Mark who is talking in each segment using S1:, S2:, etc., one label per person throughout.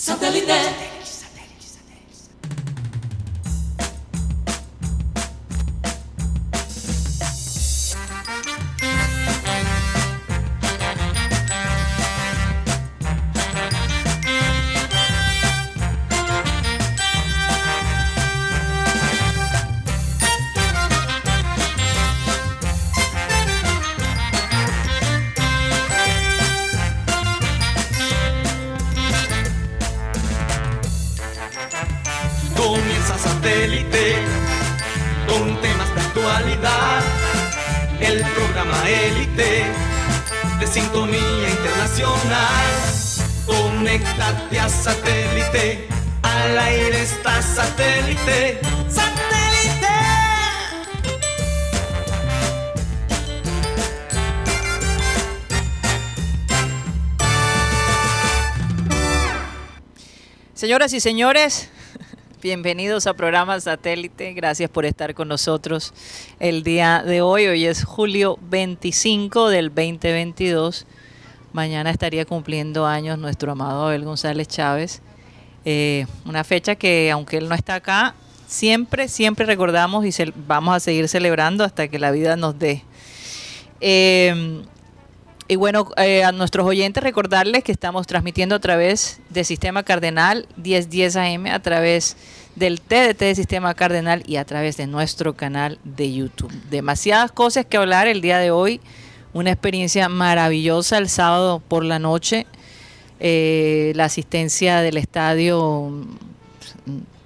S1: Satellite.
S2: Satélite. ¡Satélite!
S3: Señoras y señores, bienvenidos a programa Satélite. Gracias por estar con nosotros el día de hoy. Hoy es julio 25 del 2022. Mañana estaría cumpliendo años nuestro amado Abel González Chávez. Eh, una fecha que, aunque él no está acá, siempre, siempre recordamos y ce- vamos a seguir celebrando hasta que la vida nos dé. Eh, y bueno, eh, a nuestros oyentes recordarles que estamos transmitiendo a través del Sistema Cardenal 1010 AM, a través del TDT de Sistema Cardenal y a través de nuestro canal de YouTube. Demasiadas cosas que hablar el día de hoy. Una experiencia maravillosa el sábado por la noche. Eh, la asistencia del estadio,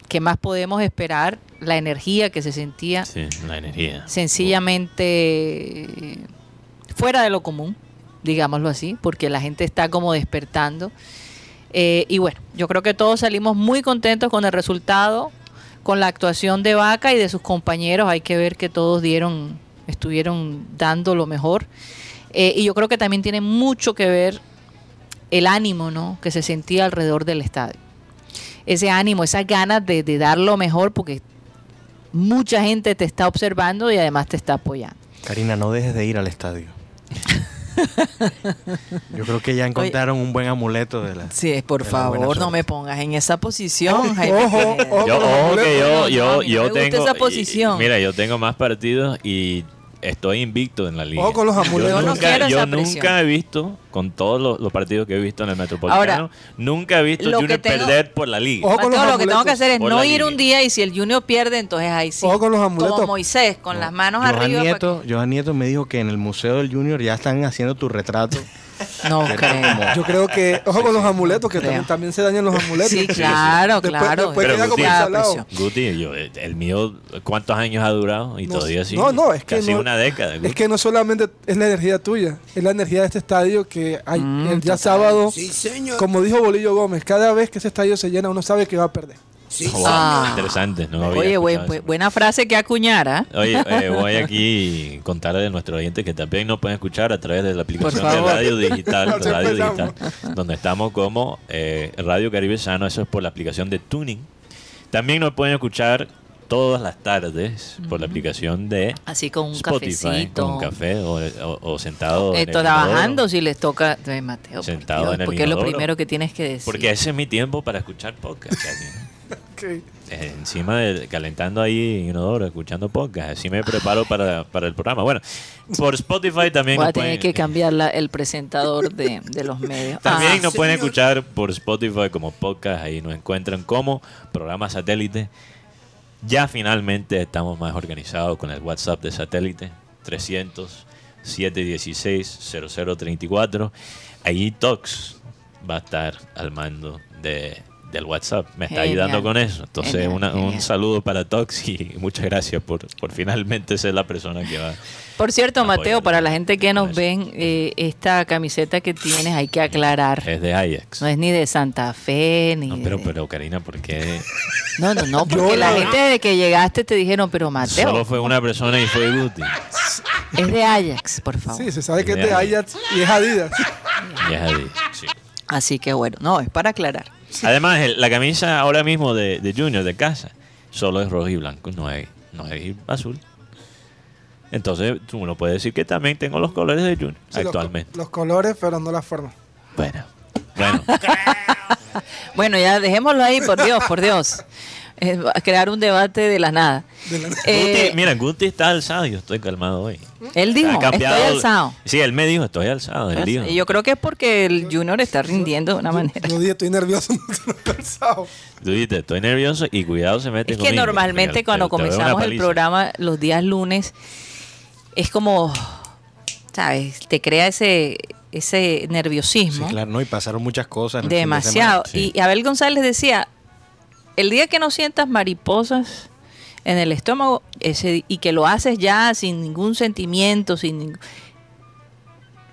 S3: ¿qué más podemos esperar? La energía que se sentía
S4: Sí, la energía.
S3: sencillamente fuera de lo común, digámoslo así, porque la gente está como despertando. Eh, y bueno, yo creo que todos salimos muy contentos con el resultado, con la actuación de Vaca y de sus compañeros. Hay que ver que todos dieron, estuvieron dando lo mejor. Eh, y yo creo que también tiene mucho que ver el ánimo ¿no? que se sentía alrededor del estadio. Ese ánimo, esas ganas de, de dar lo mejor, porque mucha gente te está observando y además te está apoyando.
S5: Karina, no dejes de ir al estadio. Yo creo que ya encontraron un buen amuleto de la.
S3: Sí, por
S5: la
S3: favor, no me pongas en esa posición, Jaime.
S6: ojo, ojo.
S4: Yo, ojo que yo, yo, yo tengo.
S3: esa
S4: y-
S3: posición.
S4: Mira, yo tengo más partidos y estoy invicto en la liga.
S6: Ojo con los amuletos.
S4: Yo
S3: no
S4: nunca, yo he visto, con todos los, los partidos que he visto en el Metropolitano,
S3: Ahora,
S4: nunca he visto Junior
S3: tengo-
S4: perder por la liga.
S6: Ojo con
S3: Mateo,
S6: los
S3: lo que tengo que hacer es no ir un día y si el Junior pierde, entonces ahí sí.
S6: Ojo con los amuletos.
S3: Como Moisés, con las manos
S5: Johan
S3: arriba.
S5: Nieto, Johan Nieto me dijo que en el Museo del Junior ya están haciendo tu retrato.
S3: No creo.
S6: Yo creo que, ojo con los amuletos, que también, también se dañan los amuletos.
S3: Sí, claro,
S6: Después-
S3: claro.
S6: Después
S4: Pero
S6: queda como
S4: Guti-. Guti, yo, el mío, ¿cuántos años ha durado? Y
S6: No,
S4: todavía sí.
S6: no, no, es que
S4: Casi
S6: no-
S4: una década.
S6: Es
S4: Guti.
S6: que no solamente es la energía tuya, es la energía de este estadio que hay,
S3: Mm,
S6: el día
S3: total.
S6: sábado, como dijo Bolillo Gómez, cada vez que ese estadio se llena uno sabe que va a perder.
S4: Wow,
S3: Ah.
S4: Interesante. No
S3: Oye, buen- buena frase que acuñara.
S4: Oye, eh, voy aquí a contarle a nuestros oyentes que también nos pueden escuchar a través de la aplicación de. Radio Digital, Radio donde estamos como eh, Radio Caribe Sano, eso es por la aplicación de Tuning. También nos pueden escuchar todas las tardes por la aplicación de
S3: Así con un
S4: Spotify,
S3: cafecito.
S4: con un café o, o- o sentado
S3: Eh,
S4: en el
S3: trabajando si les toca. Por
S4: Sentado
S3: Dios,
S4: en el
S3: porque es lo primero que tienes que decir.
S4: Porque ese es mi tiempo para escuchar podcast. Encima de calentando ahí en inodoro, escuchando podcast. Así me preparo para, para el programa. Bueno, por Spotify también
S3: Voy a tener
S4: pueden,
S3: que cambiar la- el presentador de, de los medios.
S4: también
S3: Ah,
S4: nos pueden escuchar por Spotify como podcast. Ahí nos encuentran como programa satélite. Ya finalmente estamos más organizados con el WhatsApp de satélite 300 716 0034. Ahí Tox va a estar al mando de, del WhatsApp. Me está
S3: Genial.
S4: ayudando con eso. Entonces,
S3: Genial,
S4: una- un saludo para Tox y muchas gracias por, por finalmente ser la persona que va.
S3: Por cierto, Mateo, para la gente que nos
S4: eso.
S3: ven, eh, esta camiseta que tienes hay que aclarar.
S4: Es de Ajax.
S3: No es ni de Santa Fe, ni
S4: No, pero,
S3: de-
S4: pero Karina, ¿por qué?
S3: No, no, no, porque
S6: Yo
S3: la
S6: no-
S3: gente desde que llegaste te dijeron, pero Mateo,
S4: Solo fue una persona y fue Guti.
S3: es de Ajax, por favor.
S6: Sí, se sabe que es de
S4: Ideal.
S6: Ajax y es Adidas.
S4: Y es ahí, sí.
S3: Así que bueno, no, es para aclarar.
S4: Además, el- la camisa ahora mismo de, de Junior de casa solo es rojo y blanco, no hay, no hay azul. Entonces, uno puede decir que también tengo los colores de Junior
S6: Sí, los
S4: actualmente.
S6: Los, colores, pero no la forma.
S4: Bueno, bueno,
S3: Bueno, ya dejémoslo ahí, por Dios, por Dios. Eh, crear un debate de la nada. Eh,
S4: Guti- mira, Guti está alzado y yo estoy calmado hoy.
S3: él dijo,
S4: cambiado-
S3: estoy alzado.
S4: Sí, él me dijo, estoy alzado. Él dijo.
S3: Y yo creo que es porque el Junior está rindiendo de una manera.
S6: Yo dije, estoy nervioso, no estoy cansado.
S4: Tú dijiste, estoy nervioso y cuidado se mete
S3: Es que
S4: conmigo.
S3: normalmente
S4: Te-
S3: cuando
S4: te- te
S3: comenzamos el programa los días lunes es como, ¿sabes? Te crea ese, ese
S5: Sí,
S3: nerviosismo.
S5: claro, no, y pasaron muchas cosas. en de
S3: Demasiado.
S5: semana.
S4: sí.
S3: Y Abel González decía, el día que no sientas mariposas en el estómago y que lo haces ya sin ningún sentimiento, sin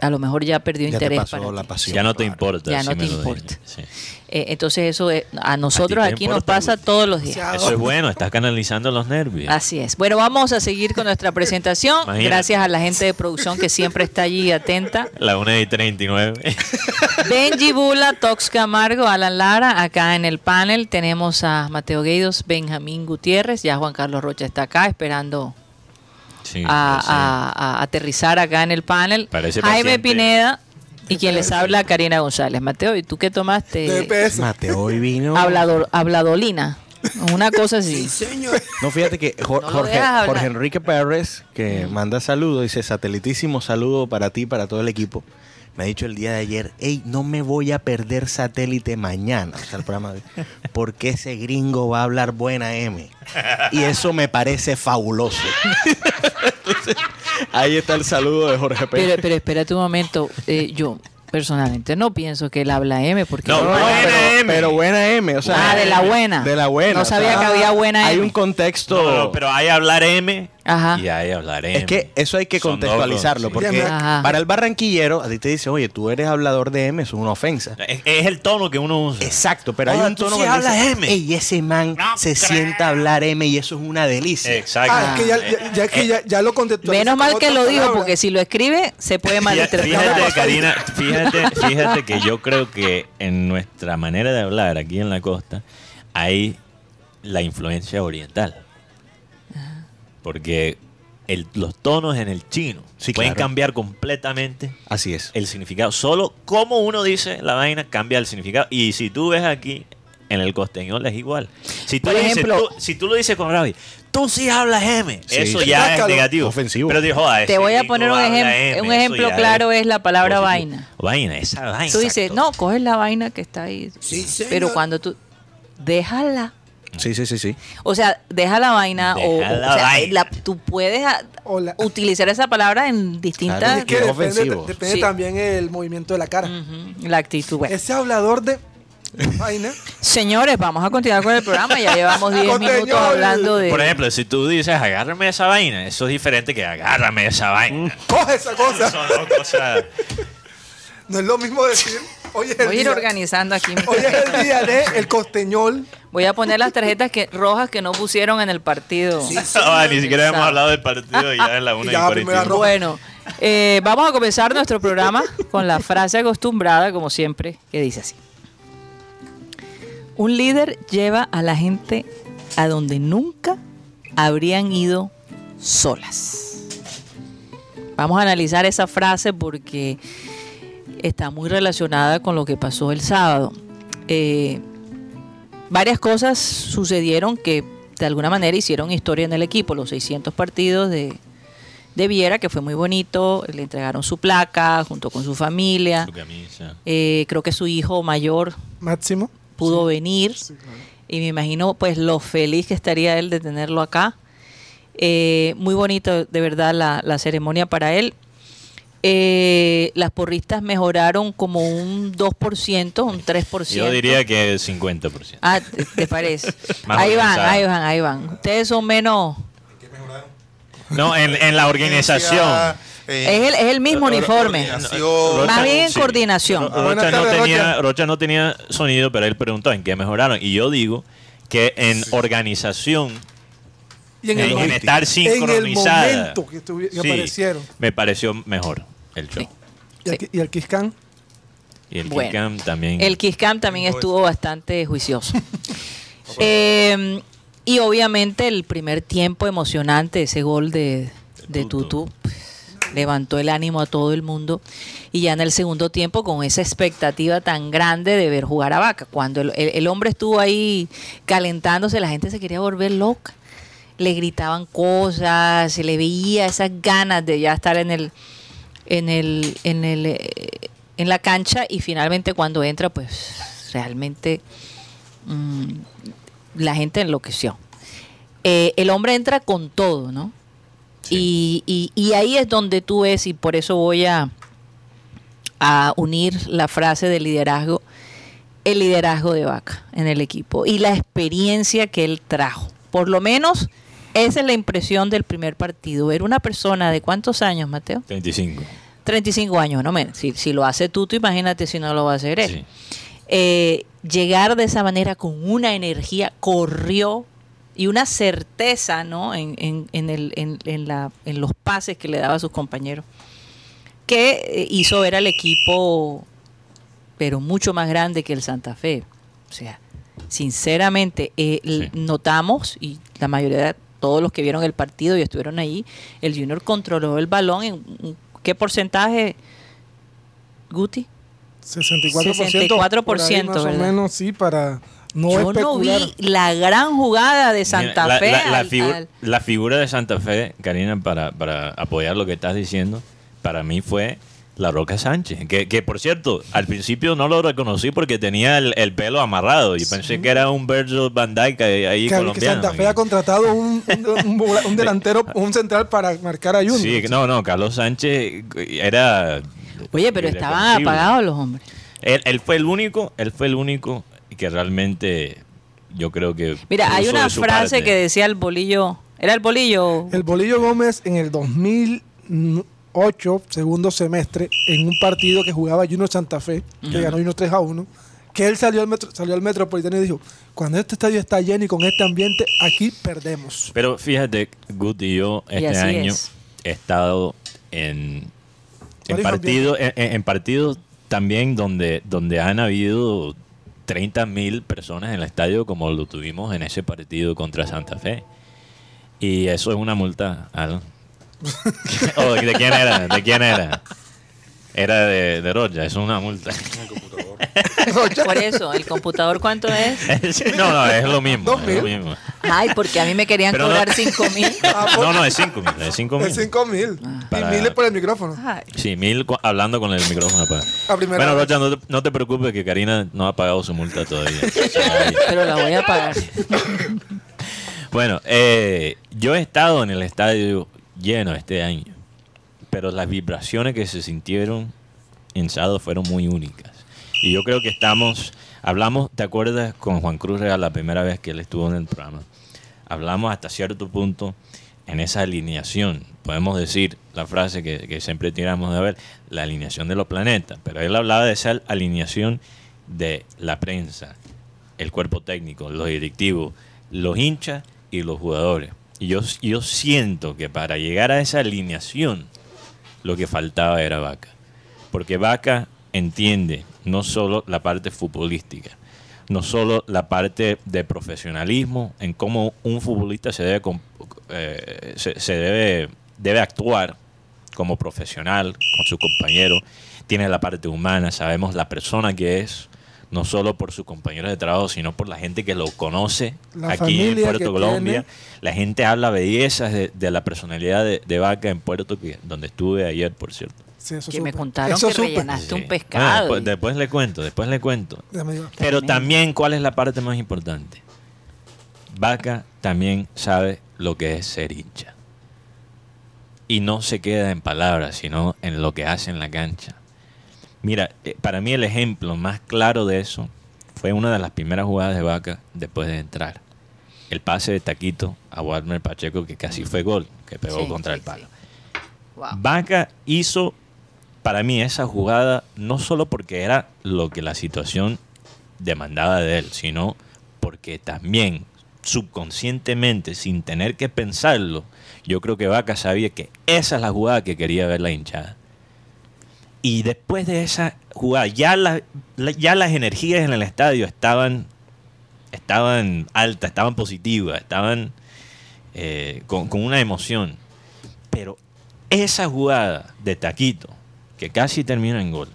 S3: a lo mejor ya perdió
S5: Ya te
S3: interés
S5: pasó
S3: para
S5: la
S3: ti.
S5: pasión.
S4: Ya no te importa.
S3: Ya
S4: si
S3: no te importa.
S4: sí.
S3: Eh, entonces eso es- a nosotros aquí nos pasa todos los días.
S4: Eso es bueno, estás canalizando los nervios.
S3: Así es. Bueno, vamos a seguir con nuestra presentación.
S4: Imagínate.
S3: Gracias a la gente de producción que siempre está allí atenta.
S4: La 1 y 39.
S3: Benji Bula, Tox Camargo, Alan Lara. Acá en el panel tenemos a Mateo Gueidos, Benjamín Gutiérrez. Ya Juan Carlos Rocha está acá esperando
S4: Sí,
S3: a,
S4: sí.
S3: a- a aterrizar acá en el panel.
S4: Parece
S3: Jaime
S4: paciente.
S3: Pineda y quien les habla, Karina González. Mateo, ¿y tú qué tomaste?
S5: Mateo hoy vino.
S3: Hablador, habladolina. Una cosa así.
S5: No, fíjate que Jo-
S3: No lo
S5: Jorge. Jorge Enrique Pérez, que manda saludos, dice satelitísimo saludo para ti, para todo el equipo. Me ha dicho el día de ayer, hey, no me voy a perder satélite mañana, o sea, el programa de hoy, porque ese gringo va a hablar buena M. Y eso me parece fabuloso. Entonces, ahí está el saludo de Jorge Pérez.
S3: Pero, pero espérate un momento. eh, yo personalmente no pienso que él habla M porque
S4: No, buena
S5: pero,
S4: M.
S5: pero buena M, o sea,
S3: Ah, de la buena.
S5: De la buena.
S3: No
S5: o sea,
S3: sabía que había buena
S5: Hay
S3: M.
S5: un contexto.
S4: No, no, pero hay hablar M
S3: Ajá.
S4: y hay hablar M.
S5: Es que eso hay que
S4: Son dos
S5: contextualizarlo, porque
S3: Ajá.
S5: para el barranquillero, a ti te dice, oye, tú eres hablador de M, eso es una ofensa.
S4: es, es el tono que uno usa.
S5: Exacto, pero hay
S4: Ah,
S5: un
S4: tú
S5: tono
S4: sí
S5: que
S4: hablas
S5: dice,
S4: M.
S5: "Ey, ese man
S4: No
S5: se
S4: creo".
S5: sienta a hablar M y eso es una delicia.
S4: Exacto.
S6: Ah, es que ya, ya, ya es que ya, ya lo contextualizó
S3: Menos
S6: con
S3: mal que
S6: otra
S3: lo dijo
S6: palabra.
S3: porque si lo escribe se puede
S4: Fíjate,
S3: malinterpretar.
S4: fíjate, Karina, fíjate, fíjate que yo creo que en nuestra manera de hablar aquí en la costa hay la influencia oriental. Porque el- los tonos en el chino
S5: Sí,
S4: pueden
S5: claro.
S4: cambiar completamente
S5: Así es.
S4: el significado. Solo como uno dice la vaina cambia el significado. Y si tú ves aquí, en el costeñol es igual. Si tú,
S3: Por
S4: dices,
S3: ejemplo-
S4: tú- si tú lo dices con rabia, tú sí hablas M.
S5: Sí,
S4: eso
S5: sí.
S4: ya es negativo.
S5: Ofensivo.
S4: Pero dijo, "Ah,
S3: Te voy a poner un, ejem-
S4: M",
S3: un ejemplo claro, es la palabra
S4: positivo.
S3: vaina.
S4: Vaina, esa vaina.
S3: Tú dices,
S4: exacto.
S3: no, coges la vaina que está ahí. Pero cuando tú, déjala.
S5: Sí, sí, sí, sí.
S3: O sea, deja la vaina o,
S4: Deja
S3: o
S4: la
S3: sea,
S4: vaina.
S3: la- tú puedes a-
S6: O la-
S3: utilizar esa palabra en distintas
S5: Claro,
S6: Es que
S5: Es
S6: depende,
S5: ofensivo.
S6: depende
S3: Sí.
S6: también el movimiento de la cara.
S3: La actitud. Bueno.
S6: Ese hablador de vaina.
S3: Señores, vamos a continuar con el programa. Ya llevamos 10
S6: Costeñol.
S3: minutos hablando de.
S4: Por ejemplo, si tú dices agárrame esa vaina, eso es diferente que agárrame esa vaina.
S6: Coge esa cosa.
S4: Son dos cosas.
S6: No es lo mismo decir. Hoy es el
S3: Voy a ir
S6: día,
S3: organizando aquí.
S6: hoy es el día de el costeñol.
S3: Voy a poner las tarjetas que, rojas que no pusieron en el partido.
S4: Ah, ni siquiera hemos hablado del partido ya en la 1 y
S6: Ya, primera
S4: 41.
S6: roja.
S3: Bueno, eh, vamos a comenzar nuestro programa con la frase acostumbrada, como siempre, que dice así. Un líder lleva a la gente a donde nunca habrían ido solas. Vamos a analizar esa frase porque está muy relacionada con lo que pasó el sábado. Eh, varias cosas sucedieron que de alguna manera hicieron historia en el equipo. Los 600 partidos de, de Viera, que fue muy bonito, le entregaron su placa junto con su familia.
S4: Su camisa.
S3: Eh, creo que su hijo mayor
S6: Máximo.
S3: pudo venir y me imagino pues lo feliz que estaría él de tenerlo acá. Eh, muy bonito de verdad la, la ceremonia para él. Eh, las porristas mejoraron como un 2%, un 3%.
S4: Yo diría que el 50%.
S3: Ah, ¿te, te parece? Ahí van, ahí van, ahí van. Ustedes son menos...
S4: No, en, en la organización.
S3: Es el, es el mismo uniforme.
S4: Rocha-
S3: Más bien en
S4: sí.
S3: coordinación.
S4: Ro- Rocha, no tenía,
S6: Rocha.
S4: No tenía sonido, pero él preguntó en qué mejoraron. Y yo digo que en organización,
S6: Y en
S4: en,
S6: el,
S4: en estar
S6: en el
S4: sincronizada,
S6: momento que
S4: sí,
S6: aparecieron.
S4: me pareció mejor el show.
S3: Sí.
S6: Y el, y el Kiskan.
S4: Y el
S3: Bueno,
S4: también.
S3: El Kiss Cam también estuvo bastante juicioso. Eh, y obviamente el primer tiempo emocionante, ese gol de, de
S4: Tutu.
S3: Tutu. levantó el ánimo a todo el mundo. Y ya en el segundo tiempo, con esa expectativa tan grande de ver jugar a Vaca. Cuando el, el- el hombre estuvo ahí calentándose, la gente se quería volver loca. Le gritaban cosas, se le veía esas ganas de ya estar en el, en el, en el, eh, en la cancha y finalmente cuando entra, pues realmente mm, la gente enloqueció. Eh, el hombre entra con todo, ¿no? Y, y- y ahí es donde tú ves, y por eso voy a, a unir la frase de liderazgo, el liderazgo de Vaca en el equipo y la experiencia que él trajo. Por lo menos esa es la impresión del primer partido. Ver una persona de cuántos años, Mateo?
S4: 35.
S3: 35 años, no me, si, si lo hace tú, tú imagínate si no lo va a hacer él.
S4: Sí.
S3: Eh, llegar de esa manera con una energía, corrió y una certeza ¿no? en, en- en el- en- en la- en los pases que le daba a sus compañeros, que eh, hizo ver al equipo, pero mucho más grande que el Santa Fe. O sea, sinceramente, eh,
S4: Sí.
S3: notamos, y la mayoría todos los que vieron el partido y estuvieron ahí, el Junior controló el balón en ¿qué porcentaje, Guti?
S6: 64%. por ahí
S3: 64%,
S6: más o menos, sí, para no
S3: Yo no vi la gran jugada de Santa
S4: Mira, la,
S3: Fe.
S4: la- la
S3: al-
S4: figu-
S3: al-
S4: la figura de Santa Fe, Karina, para, para apoyar lo que estás diciendo, para mí fue la Roca Sánchez. Que, que, por cierto, al principio no lo reconocí porque tenía el, el pelo amarrado y pensé que era un Virgil Van Dyke ahí, ahí
S6: que, que
S4: colombiano.
S6: Santa Fe ha contratado un, un, un vola- un delantero, un central para marcar a Junior.
S4: Sí, no, no, Carlos Sánchez era...
S3: Oye, pero estaban apagados los hombres.
S4: Él, él fue el único, él fue el único que realmente yo creo que...
S3: Mira, hay una frase
S4: parte.
S3: que decía el bolillo. ¿Era el bolillo?
S6: El Bolillo Gómez en el 2008, segundo semestre, en un partido que jugaba Junior Santa Fe, que ganó Junior 3 a 1, que él salió al, metro, salió al Metropolitano y dijo, cuando este estadio está lleno y con este ambiente, aquí perdemos.
S4: Pero fíjate, Gut y yo este año
S3: es.
S4: he estado en, en
S6: Varios
S4: partidos en, en- en partidos también donde, donde han habido 30 mil personas en el estadio como lo tuvimos en ese partido contra Santa Fe. Y eso es una multa. Alan. Oh, ¿De quién era? ¿De quién era? Era de, de Rocha, es una multa.
S3: Por eso, ¿el computador cuánto es?
S4: no, no, es lo mismo.
S6: Dos
S4: es lo
S6: mil.
S4: mismo.
S3: Ay, porque a mí me querían
S4: Pero no-
S3: cobrar 5 mil.
S4: No, no, es 5 mil. Es 5
S6: Es
S4: mil.
S6: 5 mil.
S4: Para-
S6: Y mil es por el micrófono.
S3: Ay,
S4: Sí, mil hablando con el micrófono apagado.
S6: A primera
S4: Bueno. Rocha, no te, no te preocupes que Karina no ha pagado su multa todavía.
S3: Pero la voy a pagar.
S4: bueno, eh, yo he estado en el estadio lleno este año, pero las vibraciones que se sintieron en sábado fueron muy únicas. Y yo creo que estamos, hablamos, ¿te acuerdas con Juan Cruz Real la primera vez que él estuvo en el programa? Hablamos hasta cierto punto en esa alineación. Podemos decir la frase que, que siempre tiramos de ver, la alineación de los planetas, pero él hablaba de esa alineación de la prensa, el cuerpo técnico, los directivos, los hinchas y los jugadores. Y yo, yo siento que para llegar a esa alineación, lo que faltaba era Vaca. Porque Vaca entiende no solo la parte futbolística, no solo la parte de profesionalismo, en cómo un futbolista se debe, eh, se, se debe, debe actuar como profesional con sus compañeros, tiene la parte humana, sabemos la persona que es, no solo por sus compañeros de trabajo, sino por la gente que lo conoce
S6: La
S4: aquí en Puerto Colombia.
S6: tiene.
S4: La gente habla bellezas de, de la personalidad de, de Vaca en Puerto, que, donde estuve ayer, por cierto.
S6: Sí, eso
S3: Que me contaron
S6: Eso
S3: que
S6: supe.
S3: rellenaste un
S4: Sí.
S3: pescado.
S4: Bueno, después,
S3: y-
S4: después le cuento, después le cuento. Pero también, ¿cuál es la parte más importante? Vaca también sabe lo que es ser hincha. Y no se queda en palabras, sino en lo que hace en la cancha. Mira, eh, para mí el ejemplo más claro de eso fue una de las primeras jugadas de Vaca después de entrar. El pase de Taquito a Walmer Pacheco, que casi fue gol, que pegó
S3: Sí,
S4: contra
S3: sí,
S4: el palo.
S3: sí. Wow.
S4: Vaca hizo para mí esa jugada no solo porque era lo que la situación demandaba de él, sino porque también subconscientemente, sin tener que pensarlo, yo creo que Vaca sabía que esa es la jugada que quería ver la hinchada. Y después de esa jugada, ya, la- la- ya las energías en el estadio estaban, estaban altas, estaban positivas, estaban eh, con, con una emoción. Pero esa jugada de Taquito, que casi termina en gol,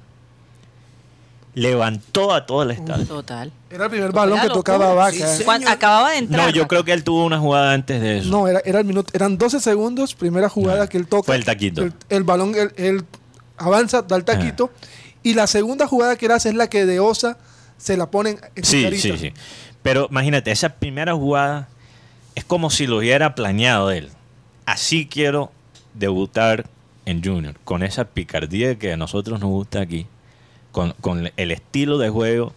S4: levantó a todo el estadio.
S3: Total.
S6: Era el primer balón que tocaba
S3: uh,
S6: Vaca.
S3: sí, Cuando acababa de entrar.
S4: No, yo creo que él tuvo una jugada antes de eso.
S6: No, era, era el minuto, eran 12 segundos, primera jugada que él toca.
S4: fue el taquito.
S6: El, el balón, él, él avanza, da el taquito. Y la segunda jugada que él hace es la que de Osa se la ponen en
S4: Sí, sí, sí. Pero imagínate, esa primera jugada es como si lo hubiera planeado él. Así quiero debutar en Junior, con esa picardía que a nosotros nos gusta aquí, con, con el estilo de juego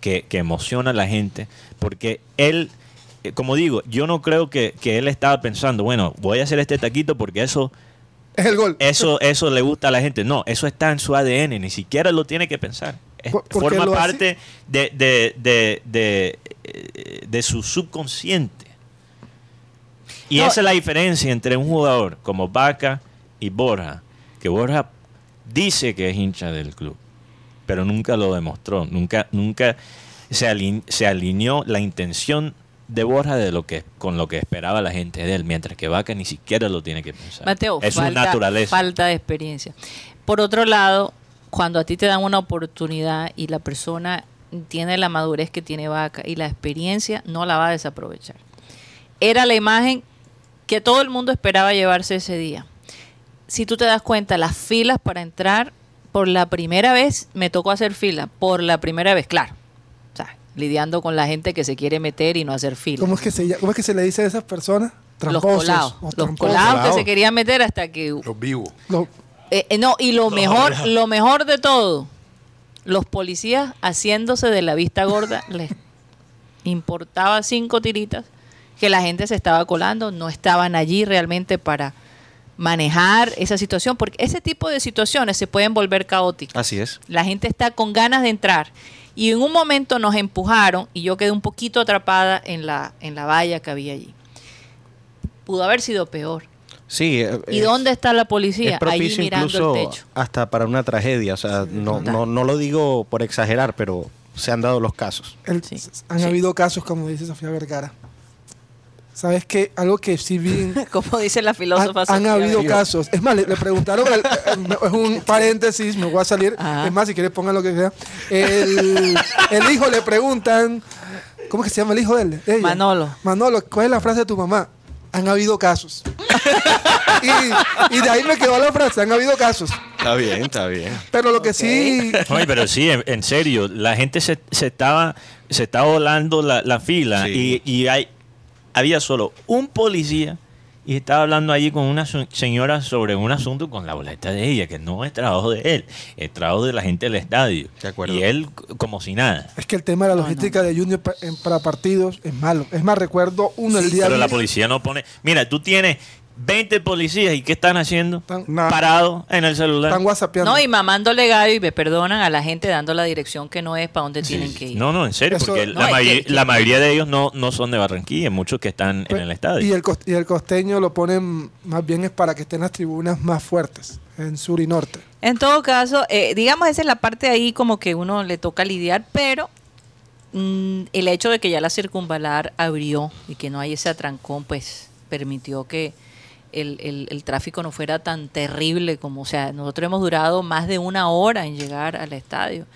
S4: que, que emociona a la gente, porque él, eh, como digo, yo no creo que, que él estaba pensando, bueno, voy a hacer este taquito porque eso
S6: Es el gol.
S4: eso, eso le gusta a la gente. No, eso está en su ADN, ni siquiera lo tiene que pensar.
S6: Por-
S4: forma parte de, de, de, de, eh, de su subconsciente. Y
S3: No.
S4: esa es la diferencia entre un jugador como Vaca y Borja, que Borja dice que es hincha del club, pero nunca lo demostró, nunca, nunca se, aline- se alineó la intención de Borja de lo que con lo que esperaba la gente de él, mientras que Vaca ni siquiera lo tiene que pensar.
S3: Mateo,
S4: es su
S3: falta,
S4: naturaleza.
S3: falta de experiencia. Por otro lado, cuando a ti te dan una oportunidad y la persona tiene la madurez que tiene Vaca y la experiencia, no la va a desaprovechar. Era la imagen que todo el mundo esperaba llevarse ese día. Si tú te das cuenta, las filas para entrar, por la primera vez me tocó hacer fila, por la primera vez, claro. Lidiando con la gente que se quiere meter y no hacer fila.
S6: ¿Cómo es, que se, lla- ¿Cómo es que se le dice a esas personas?
S3: los colados. Los colados que se querían meter hasta que
S1: Los vivos.
S6: Lo-
S3: Eh, eh, no, y lo mejor, lo mejor de todo, los policías haciéndose de la vista gorda, les importaba cinco tiritas que la gente se estaba colando, no estaban allí realmente para manejar esa situación, porque ese tipo de situaciones se pueden volver caóticas.
S5: Así es.
S3: La gente está con ganas de entrar. Y en un momento nos empujaron y yo quedé un poquito atrapada en la, en la valla que había allí. Pudo haber sido peor.
S5: Sí. eh,
S3: ¿Y
S5: es-
S3: dónde está la policía?
S5: Es propicio
S3: Allí mirando
S5: incluso
S3: el techo.
S5: hasta para una tragedia. O sea, no, no, no lo digo por exagerar, pero se han dado los casos.
S6: el-
S3: Sí.
S6: Han
S3: Sí.
S6: habido casos, como dice Sofía Vergara. ¿Sabes qué? Algo que sí vi... en-
S3: Como dice la
S6: Han,
S3: filósofa.
S6: han habido casos. Es más, le, le preguntaron, al- eh, es un paréntesis, me voy a salir.
S3: Ajá.
S6: Es más, si quieres pongan lo que sea. El, el hijo le preguntan, ¿cómo es que se llama el hijo de él? Ella.
S3: Manolo.
S6: Manolo, ¿cuál es la frase de tu mamá? Han habido casos. y, y de ahí me quedó la frase, han habido casos.
S5: Está bien, está bien.
S6: Pero lo que sí...
S4: Oye, pero sí, en, en serio, la gente se, se estaba se estaba volando la, la fila
S5: Sí.
S4: y, y hay, había solo un policía y estaba hablando allí con una su- señora sobre un asunto con la boleta de ella, que no es trabajo de él, es trabajo de la gente del estadio.
S5: De acuerdo.
S4: Y él como si nada.
S6: Es que el tema de la
S3: No,
S6: logística de Junior para partidos es malo. Es más, recuerdo uno el día
S4: Pero la
S6: vi-
S4: policía no pone... Mira, tú tienes 20 policías y ¿qué están haciendo?
S6: Están-
S4: Parados en el celular.
S6: están whatsappeando.
S3: No, y mamándole gallo y me perdonan a la gente dando la dirección que no es para donde
S4: Sí,
S3: tienen que ir.
S4: No, no, en serio,
S6: Eso-
S4: porque
S6: No,
S4: la, mayoría,
S3: que-
S4: la mayoría de ellos no, no son de Barranquilla, muchos que están en el estadio.
S6: Y el, y el costeño lo ponen más bien es para que estén las tribunas más fuertes en sur y norte.
S3: En todo caso, eh, digamos, esa es la parte ahí como que uno le toca lidiar, pero mm, el hecho de que ya la circunvalar abrió y que no hay ese atrancón, pues permitió que el, el- el tráfico no fuera tan terrible como, o sea, nosotros hemos durado más de una hora en llegar al estadio.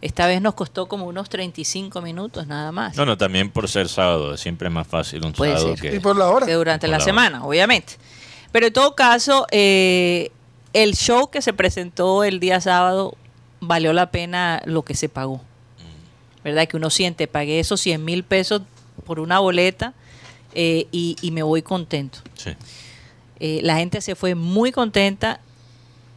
S3: Esta vez nos costó como unos 35 minutos nada más.
S4: No, no, también por ser sábado, siempre es más fácil un
S3: Puede
S4: sábado
S3: ser.
S4: que...
S6: Y por la hora.
S3: que durante
S4: Por
S3: la
S4: la
S3: semana, obviamente. Pero en todo caso, eh, el show que se presentó el día sábado valió la pena lo que se pagó. ¿Verdad? Que uno siente, pagué esos 100 mil pesos por una boleta eh, y, y me voy contento.
S4: Sí.
S3: Eh, la gente se fue muy contenta.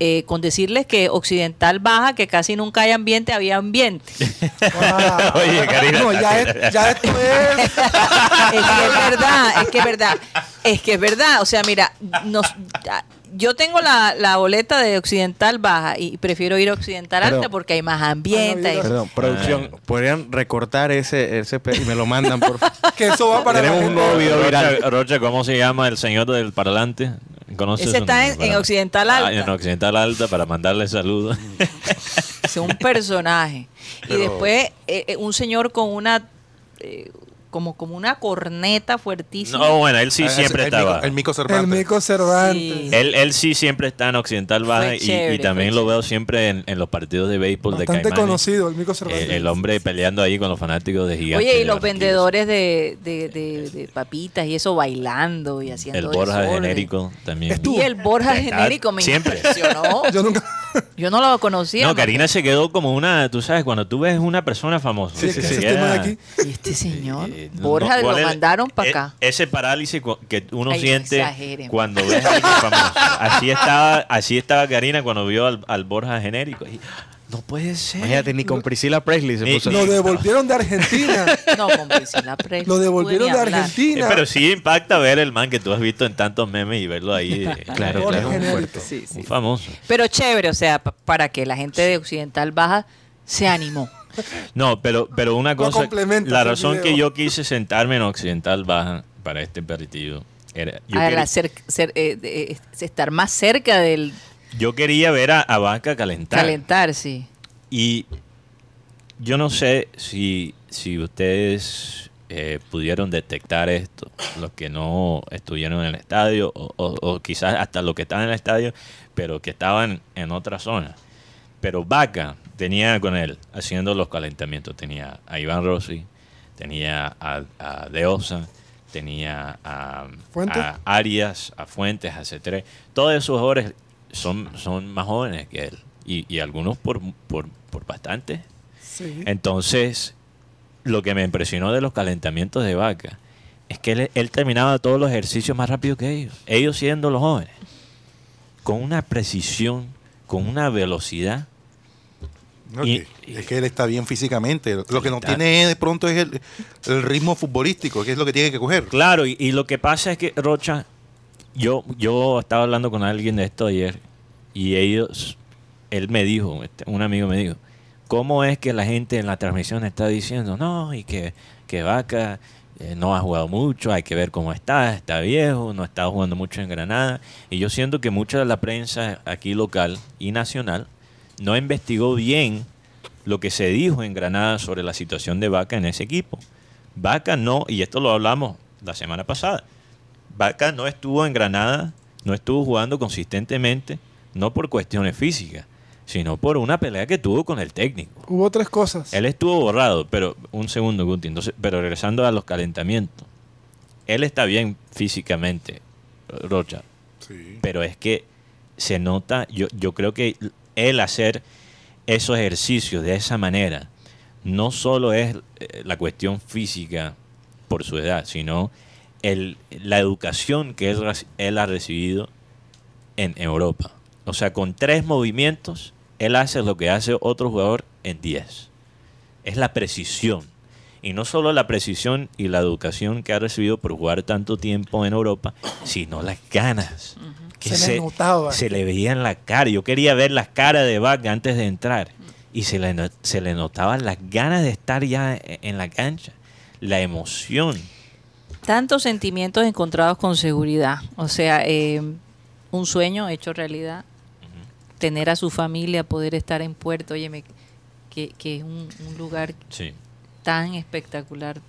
S3: eh, con decirles que Occidental baja, que casi nunca hay ambiente, había ambiente.
S4: Oye, Karina.
S6: No, ya, es- ya esto es.
S3: es que es verdad, es que es verdad, es que es verdad. O sea, mira, nos, ya- yo tengo la, la boleta de Occidental baja y prefiero ir a Occidental alta porque hay más ambiente. hay-
S5: Perdón, producción, ¿podrían recortar ese, ese pe- y me lo mandan, por favor?
S6: Que eso va para
S5: Tenemos un nuevo video viral.
S4: Rocha, Rocha, ¿cómo se llama el señor del parlante? ¿Conoces
S3: Ese está en- Occidental
S4: Ah,
S3: Alta.
S4: en Occidental Alta para mandarle saludos.
S3: Es un personaje. Y después eh, eh, un señor con una eh, como, como una corneta fuertísima.
S4: No, bueno, él sí
S1: Ah,
S4: siempre
S1: el Mico-
S4: baja.
S1: El Mico
S6: El
S1: Cervantes.
S6: Mico Cervantes.
S3: Sí.
S4: Él, él sí siempre está en Occidental Baja y, también lo veo siempre en, en los partidos de béisbol de
S6: Bastante
S4: Caimanes.
S6: conocido, el Mico Cervantes.
S4: Eh, el hombre peleando ahí con los fanáticos de Gigantes.
S3: Oye, y
S4: de
S3: los
S4: Barranquilla.
S3: vendedores de, de, de- de papitas y eso bailando y haciendo
S4: El Borja
S3: desorden.
S4: genérico también.
S6: Estuvo.
S3: Y el Borja genérico me
S4: siempre.
S3: impresionó.
S6: Yo nunca.
S3: Yo no lo conocía.
S4: No, Karina se quedó como una, tú sabes, cuando tú ves una persona famosa.
S6: Sí, de aquí.
S3: Y este señor,
S4: Eh, no-
S3: Borja,
S4: no,
S3: lo mandaron para
S4: Eh,
S3: acá.
S4: Ese parálisis que uno
S3: Ay,
S4: siente
S3: exageren.
S4: cuando ves a alguien famoso. Así estaba, así estaba Karina cuando vio al, al Borja genérico. Y, no puede ser.
S5: Imagínate, ni con Priscila Presley se
S4: Ni-
S5: puso.
S6: Lo devolvieron de Argentina.
S3: No, con Priscila Presley.
S6: Lo devolvieron de
S3: hablar.
S4: Eh,
S6: Argentina.
S4: pero sí impacta ver el man que tú has visto en tantos memes y verlo ahí. eh,
S5: Claro, claro.
S6: genérico.
S3: Sí, sí.
S4: Un famoso.
S3: Pero chévere, o sea, pa- para que la gente de Occidental Baja se animó.
S4: No, pero, pero una cosa.
S6: complementas
S4: La razón
S6: video.
S4: que yo quise sentarme en Occidental Baja para este partido era. Yo,
S3: a
S4: quería,
S3: la cer- cer- eh, de- eh, estar más cerca del
S4: yo quería ver a, a Vaca calentar.
S3: calentar, sí.
S4: Y yo no sé si, si ustedes eh, pudieron detectar esto, los que no estuvieron en el estadio, o, o- o quizás hasta los que estaban en el estadio, pero que estaban en otra zona. Pero Vaca tenía con él haciendo los calentamientos. Tenía a Iván Rossi, tenía a, a Deosa, tenía a Arias, a Fuentes, a C3. Todos esos jugadores son, son más jóvenes que él. Y, y algunos por, por, por bastante.
S6: Sí.
S4: Entonces, lo que me impresionó de los calentamientos de Vaca es que él, él terminaba todos los ejercicios más rápido que ellos. Ellos siendo los jóvenes. Con una precisión, con una velocidad.
S1: No,
S4: Y-
S1: que- es que él está bien físicamente. Lo que no
S4: Está-
S1: tiene de pronto es el, el ritmo futbolístico, que es lo que tiene que coger.
S4: Claro, y, y lo que pasa es que, Rocha, yo, yo estaba hablando con alguien de esto ayer y ellos, él me dijo, este, un amigo me dijo, ¿cómo es que la gente en la transmisión está diciendo, no, y que, que Vaca eh, no ha jugado mucho, hay que ver cómo está, está viejo, no está jugando mucho en Granada? Y yo siento que mucha de la prensa aquí local y nacional no investigó bien lo que se dijo en Granada sobre la situación de Vaca en ese equipo. Vaca no, y esto lo hablamos la semana pasada, Vaca no estuvo en Granada, no estuvo jugando consistentemente, no por cuestiones físicas, sino por una pelea que tuvo con el técnico.
S6: Hubo tres cosas.
S4: Él estuvo borrado, pero un segundo, Guti, entonces, pero regresando a los calentamientos, él está bien físicamente, Rocha,
S1: Sí.
S4: pero es que se nota, yo, yo creo que él hacer esos ejercicios de esa manera, no solo es eh, la cuestión física por su edad, sino el, la educación que él, ha recibido en Europa. O sea, con tres movimientos, él hace lo que hace otro jugador en diez. Es la precisión. Y no solo la precisión y la educación que ha recibido por jugar tanto tiempo en Europa, sino las ganas. que
S6: Se le notaba.
S4: se le veía en la cara. Yo quería ver las caras de Vaca antes de entrar. Y se le, se le notaban las ganas de estar ya e- en la cancha. La emoción.
S3: Tantos sentimientos encontrados con seguridad. O sea, eh, un sueño hecho realidad. Tener a su familia, poder estar en Puerto, oye, que, que es un, un lugar
S4: Sí.
S3: tan espectacular.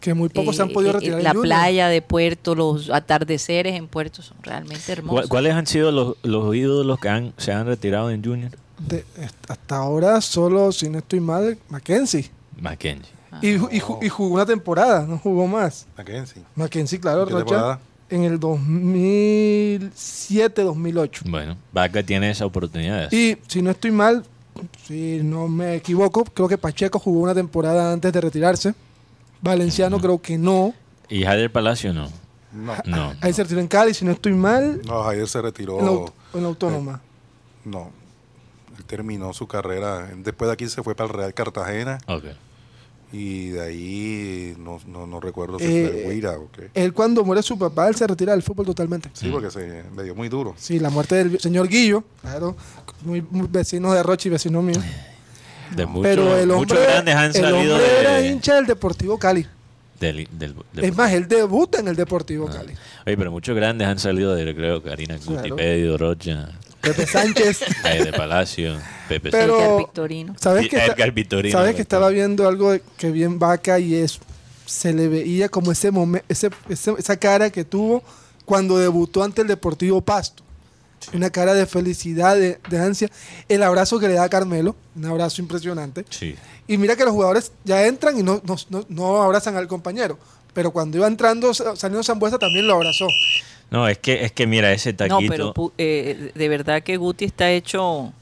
S6: Que muy pocos se han
S3: Eh,
S6: podido
S3: eh,
S6: retirar. en
S3: La
S6: Junior.
S3: playa de Puerto, los atardeceres en Puerto son realmente hermosos.
S4: ¿Cuál- ¿Cuáles han sido los, los ídolos que han, se han retirado en Junior?
S6: De- hasta ahora solo, si no estoy mal, Mackenzie.
S4: Mackenzie.
S6: Y, ju- y ju- y jugó una temporada, no jugó más.
S1: Mackenzie.
S6: Mackenzie, claro,
S1: ¿En
S6: Rocha, en el 2007-2008.
S4: Bueno, Vaca tiene esa oportunidad.
S6: Y si no estoy mal, si no me equivoco, creo que Pacheco jugó una temporada antes de retirarse. Valenciano creo que no.
S4: ¿Y Javier Palacio no?
S1: No.
S4: No.
S6: Ahí se retiró en Cali, si no estoy mal,
S1: No, Javier se retiró.
S6: en la, aut- en la autónoma.
S1: No. Él terminó su carrera. Después de aquí se fue para el Real Cartagena.
S4: Ok.
S1: Y de ahí no, no, no recuerdo si
S6: Eh,
S1: fue Huira o qué.
S6: Él cuando muere su papá, él se retira del fútbol totalmente.
S1: Sí, porque se me dio muy duro.
S6: Sí, la muerte del señor Guillo, claro, muy, muy vecino de Rochi, vecino mío.
S4: De mucho-
S6: Pero el
S4: muchos
S6: hombre,
S4: grandes han
S6: el
S4: salido
S6: hombre era
S4: de,
S6: hincha del Deportivo Cali.
S4: del- del- del-
S6: Es más, él debuta en el Deportivo
S4: Ah.
S6: Cali.
S4: Oye, pero muchos grandes han salido de recreo. Karina
S6: Claro.
S4: Gutipedio, Rocha,
S6: Pepe Sánchez.
S4: De Palacio, Pepe
S6: Pero-
S3: Edgar Victorino.
S6: ¿Sabes que, está-
S4: Edgar Vitorino,
S6: ¿sabes que estaba viendo algo que bien vaca y es se le veía como ese momen- ese, ese- esa cara que tuvo cuando debutó ante el Deportivo Pasto. Una cara de felicidad, de, de ansia. El abrazo que le da a Carmelo, un abrazo impresionante.
S4: Sí.
S6: Y mira que los jugadores ya entran y no, no, no- no abrazan al compañero. Pero cuando iba entrando, sa- saliendo Zambuesa también lo abrazó.
S4: No, es que, es que mira, ese
S3: No,
S4: taquito.
S3: pero pu- eh, de verdad que Guti está hecho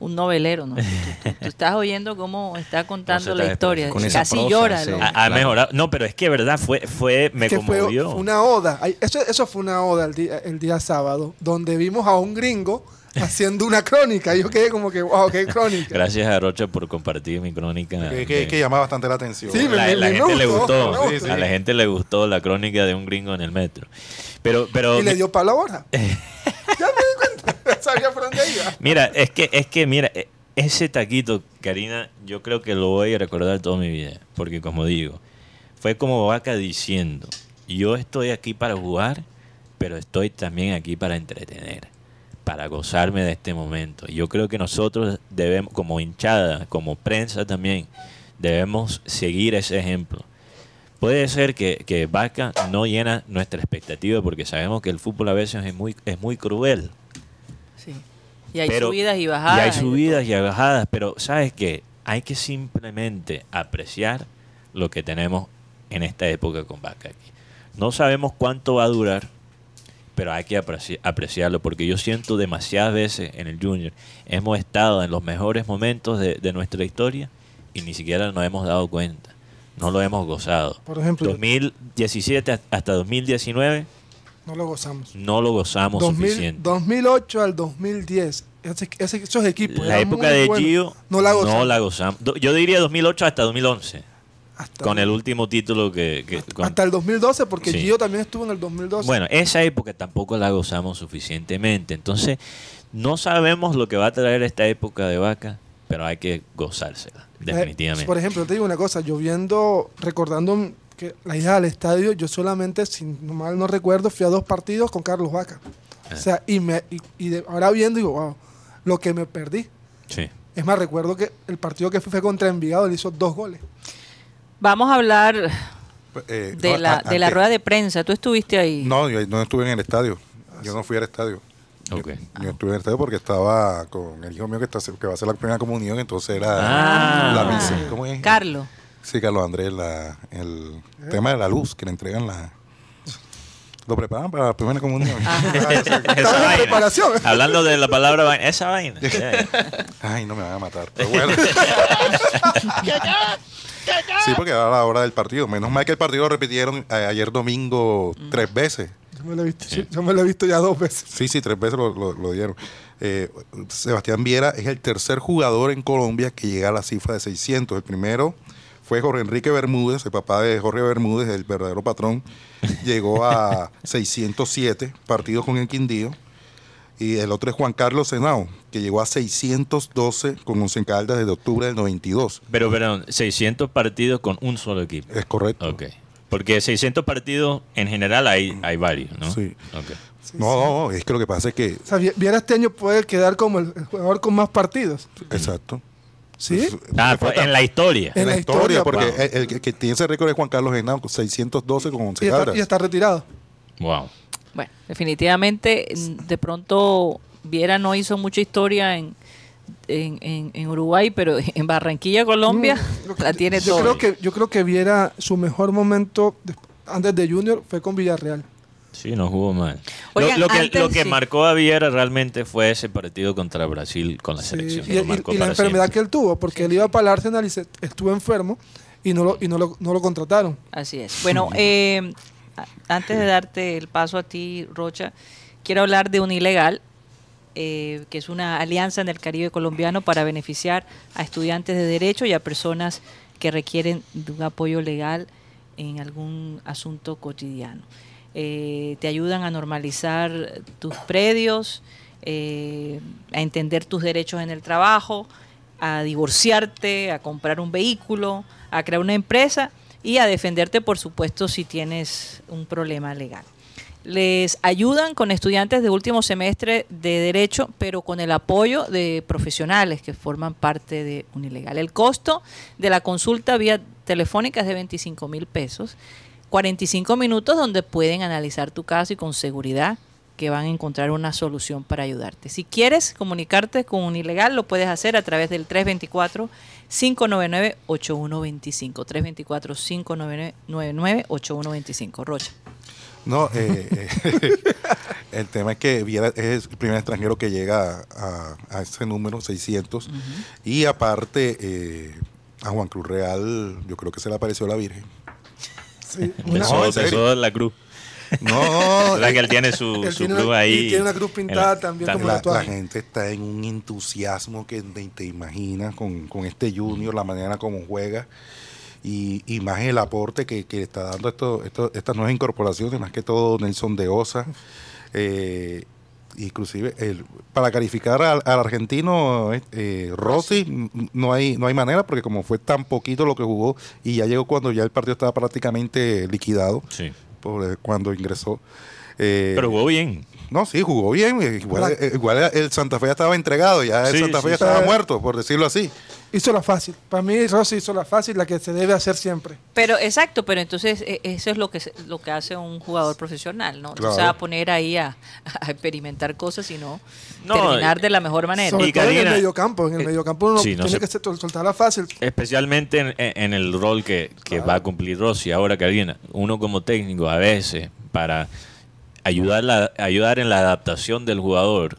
S3: un novelero, ¿no? Tú, tú- tú estás oyendo cómo está contando
S4: No
S3: la
S4: está
S3: historia.
S5: con esa
S3: Casi
S5: prosa,
S3: llora.
S5: sí.
S4: ha,
S3: hombre.
S4: ha
S5: Claro.
S4: mejorado. No, pero es que verdad, fue, fue me
S6: que
S4: conmovió.
S6: fue una oda. Eso, eso fue una oda el día, el día sábado, donde vimos a un gringo haciendo una crónica. Yo quedé como que, wow, qué crónica.
S4: Gracias a Rocha por compartir mi crónica.
S1: Que, que, que llama bastante la atención.
S6: Sí, me-
S4: la, la
S6: me
S4: gente le
S6: gustó,
S4: gustó,
S6: me
S1: gustó.
S4: a la gente le gustó la crónica de un gringo en el metro. Pero, pero
S6: Y le dio palo a Borja. ya me di cuenta. Sabía por dónde iba.
S4: mira, es que, es que mira, e- ese taquito, Karina, yo creo que lo voy a recordar toda mi vida. Porque como digo, fue como vaca diciendo, yo estoy aquí para jugar, pero estoy también aquí para entretener, para gozarme de este momento. Yo creo que nosotros debemos, como hinchada, como prensa también, debemos seguir ese ejemplo. Puede ser que, que Vaca no llena nuestra expectativa porque sabemos que el fútbol a veces es muy, es muy cruel.
S3: Sí. Y hay
S4: Pero-
S3: subidas y bajadas.
S4: Y hay subidas y bajadas, pero ¿sabes qué? Hay que simplemente apreciar lo que tenemos en esta época con Vaca aquí. No sabemos cuánto va a durar, pero hay que apreci- apreciarlo porque yo siento demasiadas veces en el Junior, hemos estado en los mejores momentos de, de nuestra historia y ni siquiera nos hemos dado cuenta, no lo hemos gozado.
S6: Por ejemplo,
S4: 2017 hasta 2019
S6: no lo gozamos.
S4: no lo gozamos
S6: 2000
S4: suficiente.
S6: 2008 al 2010. ese- ese- esos equipos.
S4: La época de
S6: buenos.
S4: Gio
S6: No la gozamos.
S4: gozamos. Do- Yo diría 2008 hasta 2011,
S6: Hasta,
S4: con el último título que... que- con-
S6: hasta el 2012, porque
S4: Sí.
S6: Gio también estuvo en el 2012.
S4: Bueno, esa época tampoco la gozamos suficientemente. Entonces, no sabemos lo que va a traer esta época de vaca, pero hay que gozársela,
S6: Eh,
S4: definitivamente.
S6: por ejemplo, te digo una cosa, yo viendo, recordando que la ida al estadio, yo solamente, si mal no recuerdo, fui a dos partidos con Carlos Vaca.
S4: Ah.
S6: O sea, y, me, y, y de- ahora viendo, digo, wow, lo que me perdí.
S4: Sí.
S6: Es más, recuerdo que el partido que fui fue contra Envigado, le hizo dos goles.
S3: Vamos a hablar
S1: Eh,
S3: de,
S1: no,
S3: la,
S1: a-
S3: de la en de prensa. ¿Tú estuviste ahí?
S1: No, yo no estuve en el estadio. Yo no fui al estadio. Yo- estuve en el estadio porque estaba con el hijo mío que, está, que va a hacer la primera comunión, entonces era
S4: Ah.
S1: la misa. ¿Cómo es?
S3: Carlos.
S1: Sí, Carlos Andrés, la, el tema de la luz, que le entregan la... Lo preparan para la primera comunión.
S4: Esa
S6: Estaba en
S4: vaina.
S6: preparación.
S4: Hablando de la palabra vaina, esa vaina.
S1: Ay, no me van a matar. Pero bueno. sí, porque era la hora del partido. Menos mal que el partido lo repitieron a- ayer domingo tres veces.
S6: Yo me lo he visto, yo me lo he visto ya dos veces.
S1: Sí, sí, tres veces lo, lo- lo dieron. Eh, Sebastián Viera es el tercer jugador en Colombia que llega a la cifra de 600. El primero fue Jorge Enrique Bermúdez, el papá de Jorge Bermúdez, el verdadero patrón. Llegó a 607 partidos con el Quindío. Y el otro es Juan Carlos Senao, que llegó a 612 con Once Caldas desde octubre del 92.
S4: Pero, perdón, 600 partidos con un solo equipo.
S1: Es correcto.
S4: Ok. Porque 600 partidos en general hay, hay varios, ¿no?
S1: Sí. No, es que lo que pasa es que...
S6: O sea, Vi- Viera este año puede quedar como el, jugador con más partidos.
S1: Exacto.
S6: ¿Sí?
S4: Ah,
S1: Le
S4: fue
S1: falta-
S4: en la historia.
S6: En
S1: en la historia,
S6: historia,
S1: porque
S4: wow.
S1: el, el que- que tiene ese récord es Juan Carlos Henao, con 612 con 11
S6: Y está, y está retirado.
S4: Wow.
S3: Bueno, definitivamente, mm, de pronto Viera no hizo mucha historia en, en, en- en Uruguay, pero en Barranquilla, Colombia,
S6: Mm,
S3: la tiene
S6: yo
S3: todo.
S6: creo que Yo creo que Viera su mejor momento de- antes de Junior fue con Villarreal.
S4: Sí, no jugó mal.
S3: Oigan,
S4: lo, lo que,
S3: antes
S4: lo que
S3: sí.
S4: marcó a Viera realmente fue ese partido contra Brasil con la
S6: Sí,
S4: selección.
S6: y,
S4: lo
S6: y-
S4: marcó
S6: y la enfermedad
S4: siempre.
S6: que él tuvo, porque él iba para el Arsenal y se, estuvo enfermo y no lo, y no lo, no lo contrataron.
S3: Así es. Bueno, eh, a- antes de darte el paso a ti, Rocha, quiero hablar de un ilegal, eh, que es una alianza en el Caribe colombiano para beneficiar a estudiantes de derecho y a personas que requieren de un apoyo legal en algún asunto cotidiano. Eh, te ayudan a normalizar tus predios, eh, a entender tus derechos en el trabajo, a divorciarte, a comprar un vehículo, a crear una empresa y a defenderte, por supuesto, si tienes un problema legal. Les ayudan con estudiantes de último semestre de Derecho, pero con el apoyo de profesionales que forman parte de Unilegal. El costo de la consulta vía telefónica es de 25 mil pesos. 45 minutos donde pueden analizar tu caso y con seguridad que van a encontrar una solución para ayudarte. Si quieres comunicarte con un ilegal, lo puedes hacer a través del 324-599-8125. 324-599-8125. Rocha.
S1: No, eh, eh, el tema es que Viera es el primer extranjero que llega a, a ese número, 600. Y aparte, eh, a Juan Cruz Real, yo creo que se le apareció la Virgen.
S6: Sí, una-
S4: Empezó,
S1: ¿en serio?
S4: empezó la cruz.
S1: No,
S4: ¿Verdad que él tiene su,
S6: Él
S4: su
S6: tiene
S4: cruz
S6: una-
S4: ahí?
S6: y tiene una cruz pintada también como
S1: la, la gente está en un entusiasmo que ni te imaginas con, con este Junior, la manera como juega. Y, y más el aporte que, que está dando esto, esto- estas nuevas incorporaciones, más que todo Nelson de Osa. Eh, inclusive el- para calificar al, al argentino eh, eh, Rossi no hay no hay manera porque como fue tan poquito lo que jugó y ya llegó cuando ya el partido estaba prácticamente liquidado
S4: Sí.
S1: Cuando ingresó Eh,
S4: Pero jugó bien.
S1: No, sí, jugó bien. eh, Igual, eh, igual el Santa Fe ya estaba entregado, ya el
S4: Sí,
S1: Santa Fe
S4: sí,
S1: ya
S6: sí.
S1: estaba
S6: Eh,
S1: muerto, por decirlo así.
S6: Hizo la fácil. Para mí, Rossi hizo la fácil, la que se debe hacer siempre.
S3: Pero exacto, pero entonces eso es lo que se- lo que hace un jugador profesional, ¿no? No
S1: Claro.
S3: se va a poner ahí a, a experimentar cosas, sino
S4: No,
S3: terminar de la mejor manera.
S6: Sobre
S4: Y
S6: todo en el mediocampo. En el
S4: eh,
S6: mediocampo uno
S4: sí, no
S6: tiene
S4: se-
S6: que ser- soltarla fácil.
S4: Especialmente en, en- en el rol que, que va a cumplir Rossi. Ahora, Karina, uno como técnico, a veces, para ayudar, la- ayudar en la adaptación del jugador,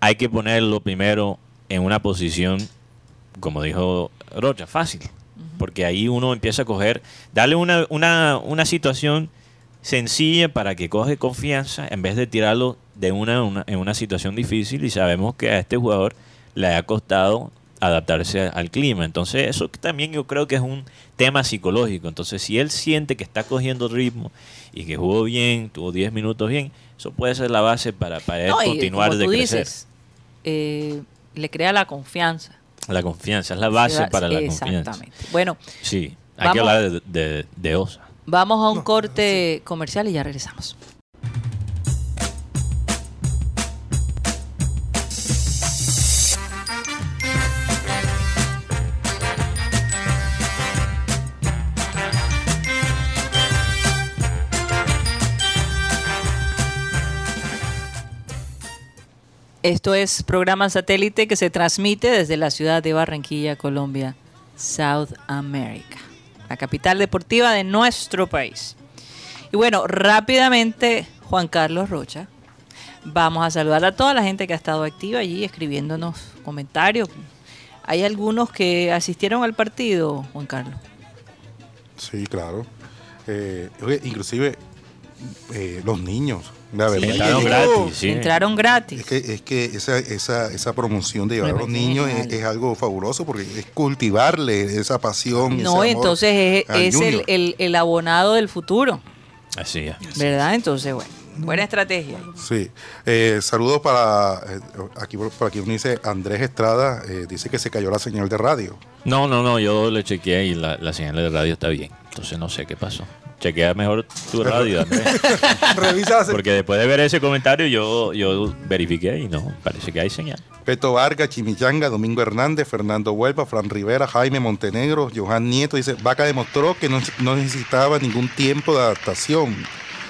S4: hay que ponerlo primero en una posición, como dijo Rocha, fácil. Porque ahí uno empieza a coger, darle una, una, una situación sencilla para que coge confianza en vez de tirarlo de una, una- en una situación difícil y sabemos que a este jugador le ha costado adaptarse al clima. Entonces eso que también yo creo que es un tema psicológico. Entonces si él siente que está cogiendo ritmo y que jugó bien, tuvo 10 minutos bien, eso puede ser la base para, para él
S3: No,
S4: continuar
S3: como
S4: de
S3: tú
S4: crecer.
S3: dices, eh, le crea la confianza.
S4: La confianza es la base
S3: Sí,
S4: para la confianza.
S3: Exactamente. Bueno,
S4: Sí, hay que
S3: Vamos-
S4: hablar de, de, de OSA.
S3: vamos a un
S6: No,
S3: corte comercial y ya regresamos. Esto es programa satélite que se transmite desde la ciudad de Barranquilla, Colombia, South America, la capital deportiva de nuestro país. Y bueno, rápidamente, Juan Carlos Rocha, vamos a saludar a toda la gente que ha estado activa allí escribiéndonos comentarios. Hay algunos que asistieron al partido, Juan Carlos.
S1: Sí, claro. Eh, inclusive eh, los niños. La verdad
S4: Entraron gratis, sí.
S3: Entraron gratis.
S1: Es que, es que esa, esa, esa promoción de llevar a los niños es, algo fabuloso porque es cultivarle esa pasión.
S3: No,
S1: ese amor
S3: entonces es, el, el- el abonado del futuro,
S4: Así es.
S3: ¿verdad? Entonces, bueno, buena estrategia.
S1: Sí. Eh, saludos para. eh, aquí por, por aquí uno dice Andrés Estrada, eh, dice que se cayó la señal de radio.
S4: No, no, no, yo le chequeé y la, la señal de radio está bien. Entonces no sé qué pasó. Chequea mejor tu radio.
S6: Revisa
S4: Porque después de ver ese comentario yo, yo verifiqué y no, parece que hay señal.
S1: Peto Vargas, Chimichanga, Domingo Hernández, Fernando Huelva, Fran Rivera, Jaime Montenegro, Johan Nieto. Dice: Vaca demostró que no, no necesitaba ningún tiempo de adaptación.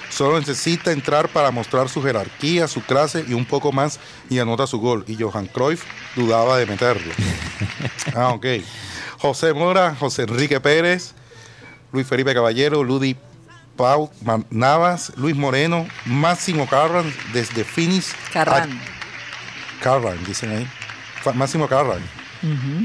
S1: Solo necesita entrar para mostrar su jerarquía, su clase y un poco más y anota su gol. Y Johan Cruyff dudaba de meterlo. ah, ok. José Mora, José Enrique Pérez, Luis Felipe Caballero, Ludi Pau Navas, Luis Moreno, Máximo Carran desde Phoenix.
S3: Carran.
S1: Carran, dicen ahí. Máximo Carran.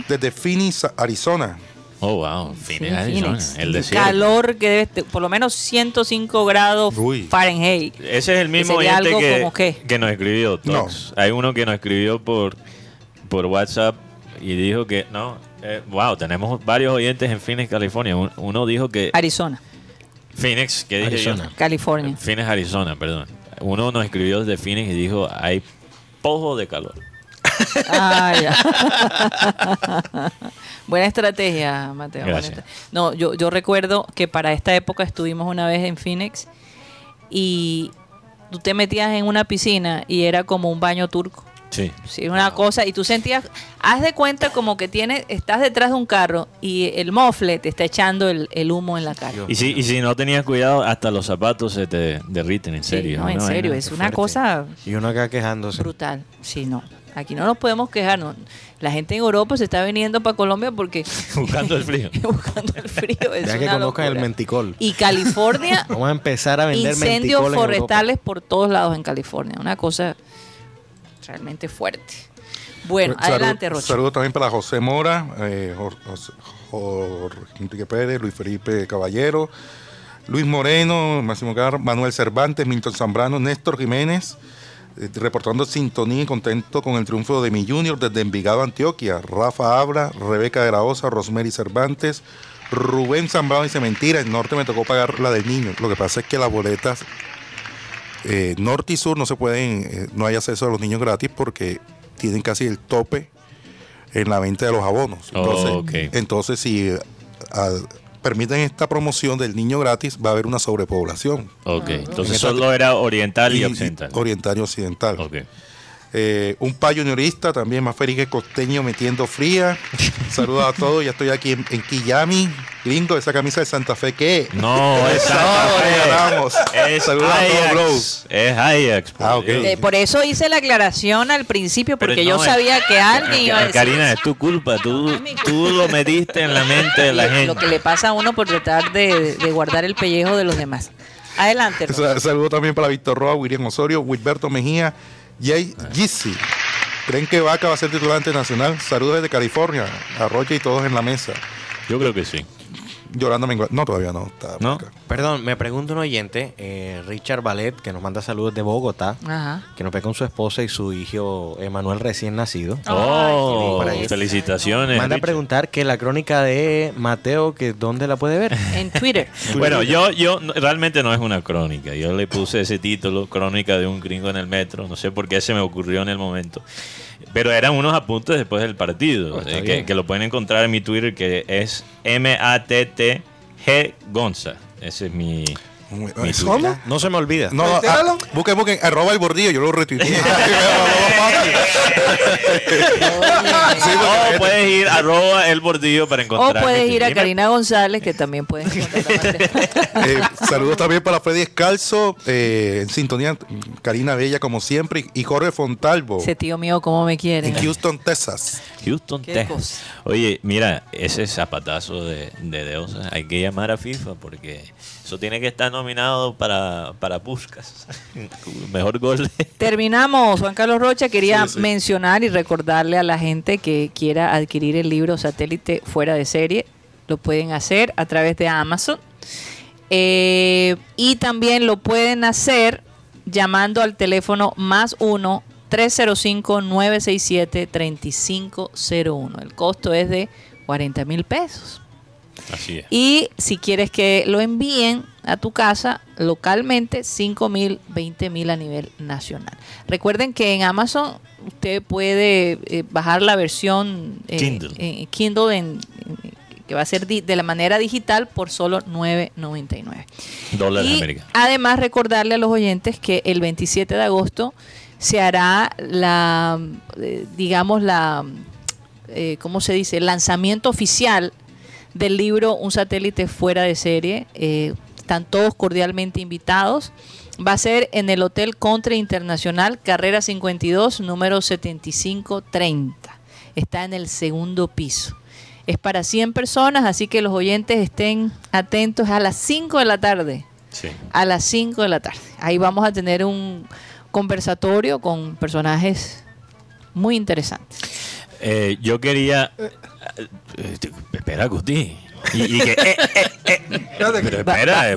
S1: Desde Phoenix, Arizona.
S4: Oh, wow.
S3: Sí,
S4: Phoenix, Arizona,
S3: Phoenix.
S4: El desierto.
S3: Calor que debe te- por lo menos 105 grados
S1: Uy.
S3: Fahrenheit.
S4: Ese es el mismo
S3: sería
S4: oyente
S3: algo
S4: que, que nos escribió. Tox. Hay uno que nos escribió por, por WhatsApp y dijo que, no, eh, wow, tenemos varios oyentes en Phoenix, California. Un- Uno dijo que
S3: Arizona,
S4: Phoenix, ¿qué dije
S5: Arizona.
S4: yo?
S3: California.
S4: Phoenix, Arizona, perdón. Uno nos escribió desde Phoenix y dijo, hay pojo de calor.
S3: Ah, ya. Buena estrategia, Mateo. buena No, yo, yo recuerdo que para esta época estuvimos una vez en Phoenix y tú te metías en una piscina y era como un baño turco.
S4: Sí.
S3: Sí, una cosa, y tú sentías, haz de cuenta como que tienes, estás detrás de un carro y el mofle te está echando el, el humo en la cara.
S4: Y si, y si no tenías cuidado, hasta los zapatos se te derriten, en
S3: Sí,
S4: serio.
S3: no, en serio, es una
S4: fuerte.
S3: cosa
S5: Y uno acá quejándose.
S3: brutal. Sí, no. Aquí no nos podemos quejar. no. La gente en Europa se está viniendo para Colombia porque
S4: Buscando el frío.
S3: buscando el frío. Es
S5: Ya que
S3: una
S5: conozcan el menticol.
S3: Y California,
S5: Vamos a empezar a vender
S3: incendios
S5: menticol en Europa.
S3: forestales por todos lados en California. Una cosa realmente fuerte. Bueno,
S1: Saludo-
S3: adelante, Rocha.
S1: Saludos también para José Mora, eh, Jorge Enrique Pérez, Luis Felipe Caballero, Luis Moreno, Máximo Gar, Manuel Cervantes, Milton Zambrano, Néstor Jiménez, eh, reportando sintonía y contento con el triunfo de mi Junior desde Envigado, Antioquia. Rafa Abra, Rebeca de la Osa, Rosemary Cervantes, Rubén Zambrano dice mentira, el norte me tocó pagar la del niño. Lo que pasa es que las boletas eh, norte y sur no se pueden, eh, no hay acceso a los niños gratis porque tienen casi el tope en la venta de los abonos. Entonces,
S4: Oh,
S1: entonces si eh, ah, permiten esta promoción del niño gratis, va a haber una sobrepoblación.
S4: Ok, entonces
S1: En
S4: solo era oriental y, occidental.
S1: Oriental y occidental. Eh, un payo juniorista, también más feliz que costeño metiendo fría. Saludos a todos, ya estoy aquí en, en Quillami. Lindo, esa camisa de Santa Fe, ¿qué?
S4: No, es Santa
S1: No,
S4: Fe. Es
S1: Saludos a todos.
S4: Es Ajax. por
S1: Ah.
S3: Eh, por eso hice la aclaración al principio, porque
S4: no,
S3: yo
S4: es-
S3: sabía que alguien iba a decir.
S4: Karina, es tu culpa. Tú, tú lo metiste en la mente de la gente.
S3: Lo que le pasa a uno por tratar de, de guardar el pellejo de los demás. Adelante.
S1: Saludos también para Víctor Roa, William Osorio, Wilberto Mejía, Jay Gizzi. ¿Creen que Vaca va a ser titular internacional? Saludos desde California, a Rocha y todos en la mesa.
S4: Yo creo que sí.
S1: Yolanda Mengua. No, todavía no. Está
S4: ¿No?
S5: Perdón, me pregunta un oyente, eh, Richard Ballet, que nos manda saludos de Bogotá,
S3: Ajá.
S5: que nos ve con su esposa y su hijo Emanuel recién nacido.
S4: Oh,
S5: ahí.
S4: felicitaciones.
S5: Manda a preguntar que la crónica de Mateo, que dónde la puede ver.
S3: En Twitter.
S4: Bueno, yo, yo realmente no es una crónica. Yo le puse ese título, Crónica de un gringo en el metro. No sé por qué se me ocurrió en el momento. Pero eran unos apuntes después del partido,
S5: Oh,
S4: eh, que, que lo pueden encontrar en mi Twitter, que es M-A-T-T-G Gonza. Ese es mi... Mi
S6: ¿Cómo?
S5: No se me olvida.
S1: No, no,
S6: Reitéralo.
S1: ah, busquen, busquen, arroba el bordillo, yo lo retuiteé. Sí,
S4: O puedes ir arroba el bordillo para
S3: O
S4: encontrar.
S3: puedes
S4: mi
S3: ir a. Karina González, que también puedes encontrar.
S1: Eh, saludos también para Freddy Escalzo, eh, en sintonía, Karina Bella como siempre, y Jorge Fontalvo,
S3: Ese tío mío, cómo me quiere.
S1: en Houston, Texas.
S4: Houston,
S3: Qué
S4: Texas.
S3: cosa.
S4: Oye, mira, ese zapatazo de, de Deosa, hay que llamar a FIFA porque eso tiene que estar nominado para, para Puskas. Mejor gol.
S3: Terminamos, Juan Carlos Rocha. Quería
S1: Sí, sí.
S3: mencionar y recordarle a la gente que quiera adquirir el libro Satélite Fuera de Serie. Lo pueden hacer a través de Amazon. Eh, y también lo pueden hacer llamando al teléfono más 1 305-967-3501. El costo es de 40 mil pesos.
S4: Así es.
S3: Y si quieres que lo envíen a tu casa localmente, 5 mil, 20 mil a nivel nacional. Recuerden que en Amazon usted puede eh, bajar la versión eh,
S4: Kindle.
S3: eh, Kindle en- en- que va a ser de la manera digital por solo 9.99.
S4: Dólares
S3: Y además recordarle a los oyentes que el 27 de agosto se hará la, eh, digamos, la, ¿cómo se dice? El lanzamiento oficial del libro Un satélite fuera de serie. Eh, están todos cordialmente invitados. Va a ser en el Hotel Country Internacional, carrera 52, número 7530. Está en el segundo piso. Es para 100 personas, así que los oyentes estén atentos a las 5 de la tarde
S4: Sí.
S3: a las 5 de la tarde. Ahí vamos a tener un conversatorio con personajes muy interesantes.
S4: Eh, yo quería. Eh, espera, Gusti. Y, y que. eh, eh, eh. Pero espera,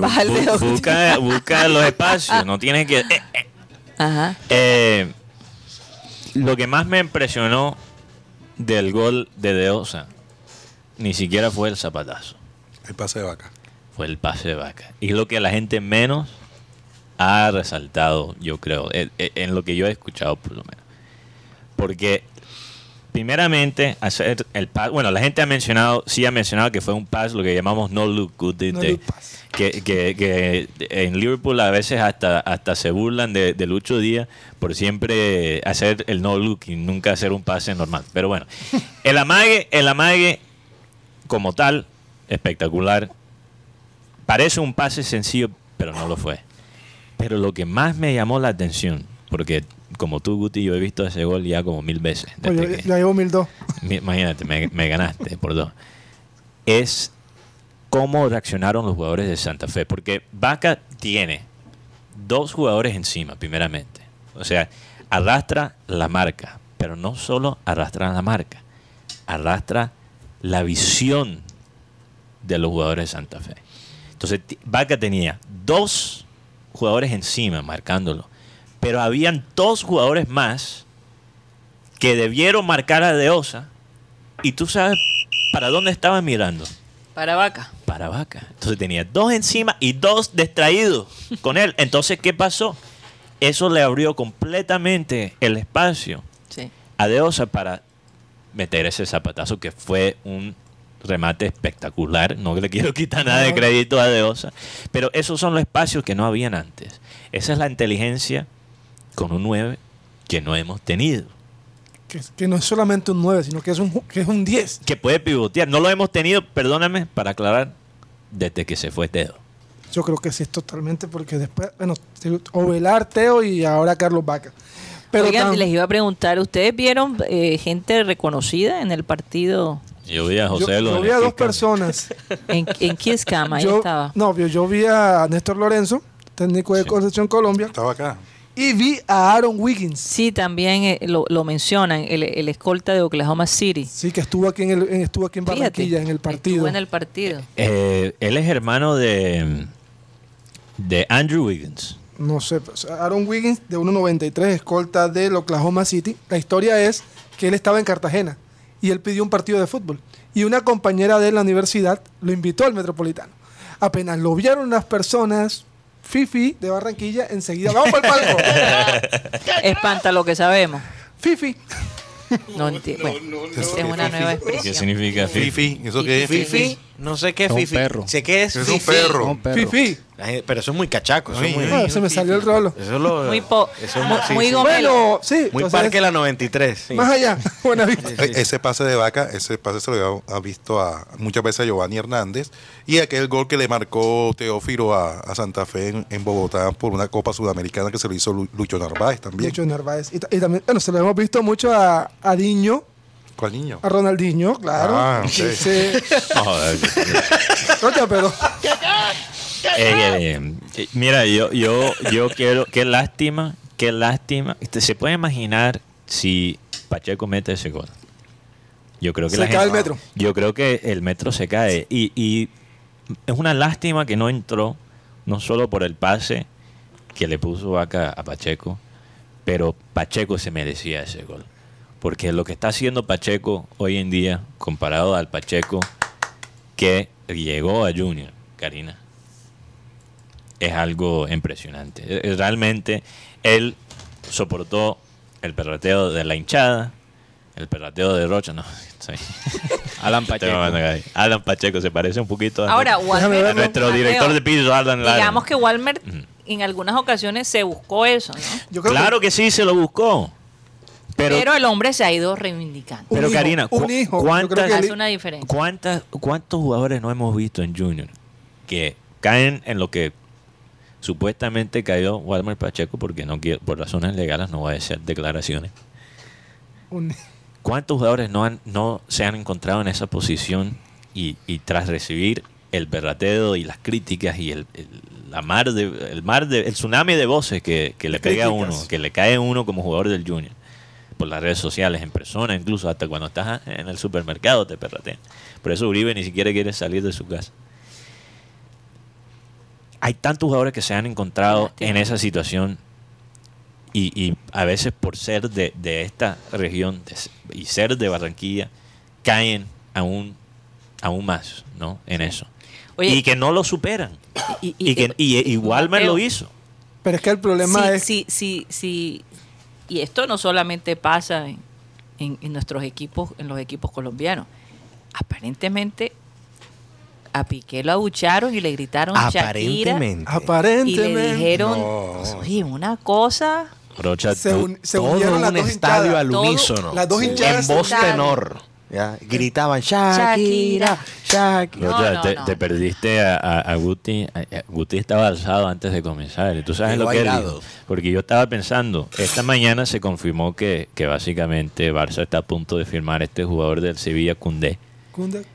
S3: ba- baja el
S4: bu-
S3: dedo.
S4: busca, busca los espacios. No tienes que. eh, eh.
S3: Ajá.
S4: Eh, lo que más me impresionó del gol de Deosa ni siquiera fue el zapatazo,
S1: El pase de vaca.
S4: fue el pase de vaca. Y lo que la gente menos ha resaltado, yo creo, en, en lo que yo he escuchado por lo menos. Porque primeramente, hacer el pass. Bueno, la gente ha mencionado, sí ha mencionado que fue un pass, lo que llamamos no look good.
S6: No look pass.
S4: que, que- que en Liverpool a veces hasta, hasta se burlan de, de Lucho Díaz por siempre hacer el no look y nunca hacer un pase normal. Pero bueno, el amague, el amague como tal, espectacular. Parece un pase sencillo, pero no lo fue. Pero lo que más me llamó la atención, porque como tú, Guti, yo he visto ese gol ya como mil veces.
S6: Oye, ya llevo mil dos.
S4: Imagínate, me, me ganaste por dos. Es cómo reaccionaron los jugadores de Santa Fe. Porque Vaca tiene dos jugadores encima, primeramente. O sea, arrastra la marca. Pero no solo arrastra la marca, arrastra la visión de los jugadores de Santa Fe. Entonces, Vaca tenía dos jugadores encima marcándolo. Pero habían dos jugadores más que debieron marcar a Deosa y tú sabes para dónde estaban mirando.
S3: Para vaca.
S4: Para Vaca. Entonces tenía dos encima y dos distraídos con él. Entonces, ¿qué pasó? Eso le abrió completamente el espacio
S3: Sí.
S4: a Deosa para meter ese zapatazo que fue un remate espectacular. No le quiero quitar nada de crédito a Deosa. Pero esos son los espacios que no habían antes. Esa es la inteligencia con un 9 que no hemos tenido.
S6: Que, que no es solamente un 9, sino que es un, que es un 10.
S4: que puede pivotear. No lo hemos tenido, perdóname, para aclarar, desde que se fue Teo.
S6: Yo creo que sí es totalmente, porque después, bueno, Ovelar, Teo y ahora Carlos Vaca. Pero
S3: Oigan,
S6: tan-
S3: les iba a preguntar, ¿ustedes vieron eh, gente reconocida en el partido
S4: Yo vi a
S6: yo,
S4: José
S6: yo
S4: lo
S6: vi a dos personas.
S3: en, en Kiss Cam? Ahí
S6: yo,
S3: estaba.
S6: No, yo, yo vi a Néstor Lorenzo, técnico de
S4: Sí.
S6: Concepción Colombia,
S1: Estaba acá.
S6: Y vi a Aaron Wiggins.
S3: Sí, también eh, lo, lo mencionan, el, el escolta de Oklahoma City.
S6: Sí, que estuvo aquí en, el, en- estuvo aquí en
S3: Fíjate,
S6: Barranquilla en el partido.
S3: Estuvo en el partido.
S4: Eh, él es hermano de, de Andrew Wiggins.
S6: No sé, pues, Aaron Wiggins de 1.93, escolta del Oklahoma City. La historia es que él estaba en Cartagena y él pidió un partido de fútbol. Y una compañera de la universidad lo invitó al Metropolitano. Apenas lo vieron las personas, Fifi de Barranquilla, enseguida, vamos para el palco.
S3: Espanta lo que sabemos.
S6: Fifi.
S3: No enti- bueno, es una nueva
S4: ¿Qué
S3: expresión.
S4: significa Fifi?
S1: Fifi, ¿eso qué es?
S5: Fifi, no sé qué es
S7: Es un
S5: Fifi.
S7: perro.
S5: Sé que es,
S1: Es un perro.
S7: Un perro.
S6: Fifi.
S5: La gente- Pero eso es muy cachaco. Eso
S1: Ay,
S5: es muy.
S6: Ah, se me salió el rolo.
S5: eso es lo-
S3: Muy po-
S5: eso es sí,
S3: muy
S5: sí.
S3: gomelo.
S6: Bueno, sí.
S5: Muy
S6: entonces,
S5: Parque la 93. sí.
S6: Más allá,
S1: Eh,
S5: sí.
S1: Ese pase de vaca, ese pase se lo había ha visto a, muchas veces a Giovanni Hernández y aquel gol que le marcó Teófilo a, a Santa Fe en, en Bogotá por una Copa Sudamericana que se lo hizo Lu- Lucho Narváez también.
S6: Lucho Narváez. Y, ta- y también, bueno, se lo hemos visto mucho a, a Diño,
S1: ¿Cuál niño?
S6: a Ronaldinho, claro.
S1: Ah.
S6: Oye, pero
S4: Eh, eh, eh, mira, yo, yo, yo quiero, qué lástima, qué lástima. ¿Se puede imaginar si Pacheco mete ese gol? Yo creo que
S6: Se
S4: la
S6: cae
S4: gente-
S6: el metro.
S4: Yo creo que el metro se cae. Y, y es una lástima que no entró, no solo por el pase que le puso Vaca a Pacheco, pero Pacheco se merecía ese gol. Porque lo que está haciendo Pacheco hoy en día, comparado al Pacheco que llegó a Junior, Karina, es algo impresionante. Eh, Realmente él soportó el perrateo de la hinchada, el perrateo de Rocha, no, soy-
S7: Alan Pacheco.
S4: Alan Pacheco se parece un poquito a,
S3: Ahora,
S4: a
S3: Walmer,
S4: nuestro director de piso, Alan Lara.
S3: Digamos que Walmer en algunas ocasiones se buscó eso, ¿no?
S6: yo creo
S4: Claro que sí, se lo buscó. Pero,
S3: Pero, el hombre se ha ido reivindicando.
S6: Un
S4: pero
S6: hijo,
S4: Karina,
S6: un hijo.
S4: ¿cuántas,
S3: Hace una diferencia.
S4: ¿cuántas, ¿cuántos jugadores no hemos visto en Junior que caen en lo que supuestamente cayó Walmer Pacheco porque no quiero, por razones legales no voy a hacer declaraciones?
S6: un-
S4: ¿Cuántos jugadores no, han, no se han encontrado en esa posición y, y tras recibir el berrateo y las críticas y el, el- la mar de, el mar de, el tsunami de voces que, que le pega a uno, que le cae a uno como jugador del Junior, por las redes sociales, en persona, incluso hasta cuando estás en el supermercado te perratean. Por eso Uribe ni siquiera quiere salir de su casa. Hay tantos jugadores que se han encontrado en esa situación y, y a veces por ser de, de esta región de y ser de Barranquilla, caen aún, aún más ¿no? en eso.
S3: Oye,
S4: y que no lo superan.
S3: y,
S4: Y, que, y, y Walmer
S3: Mateo,
S4: lo hizo.
S6: Pero es que el problema
S3: sí,
S6: es
S3: sí, sí, sí. Y esto no solamente pasa en, en, en nuestros equipos, en los equipos colombianos. Aparentemente a Piqué lo abucharon y le gritaron Shakira
S5: Aparentemente.
S3: y le
S6: Aparentemente.
S3: dijeron,
S1: No.
S3: oye, una cosa,
S4: Rocha,
S6: Se,
S4: tú-
S6: un- se
S5: todo
S6: unieron las
S5: un
S6: dos
S5: estadio
S6: hinchadas.
S5: al
S3: Todo-
S5: unísono.
S6: las dos hinchadas
S5: En voz
S3: estadio.
S5: tenor. ¿Ya? Gritaban Shakira, Shakira.
S3: No, no,
S4: te,
S3: no.
S4: te perdiste a, a- a Guti. A- a- Guti estaba alzado antes de comenzar. ¿Y tú sabes lo que él? Porque yo estaba pensando, esta mañana se confirmó que, que básicamente Barça está a punto de firmar este jugador del Sevilla, Cundé.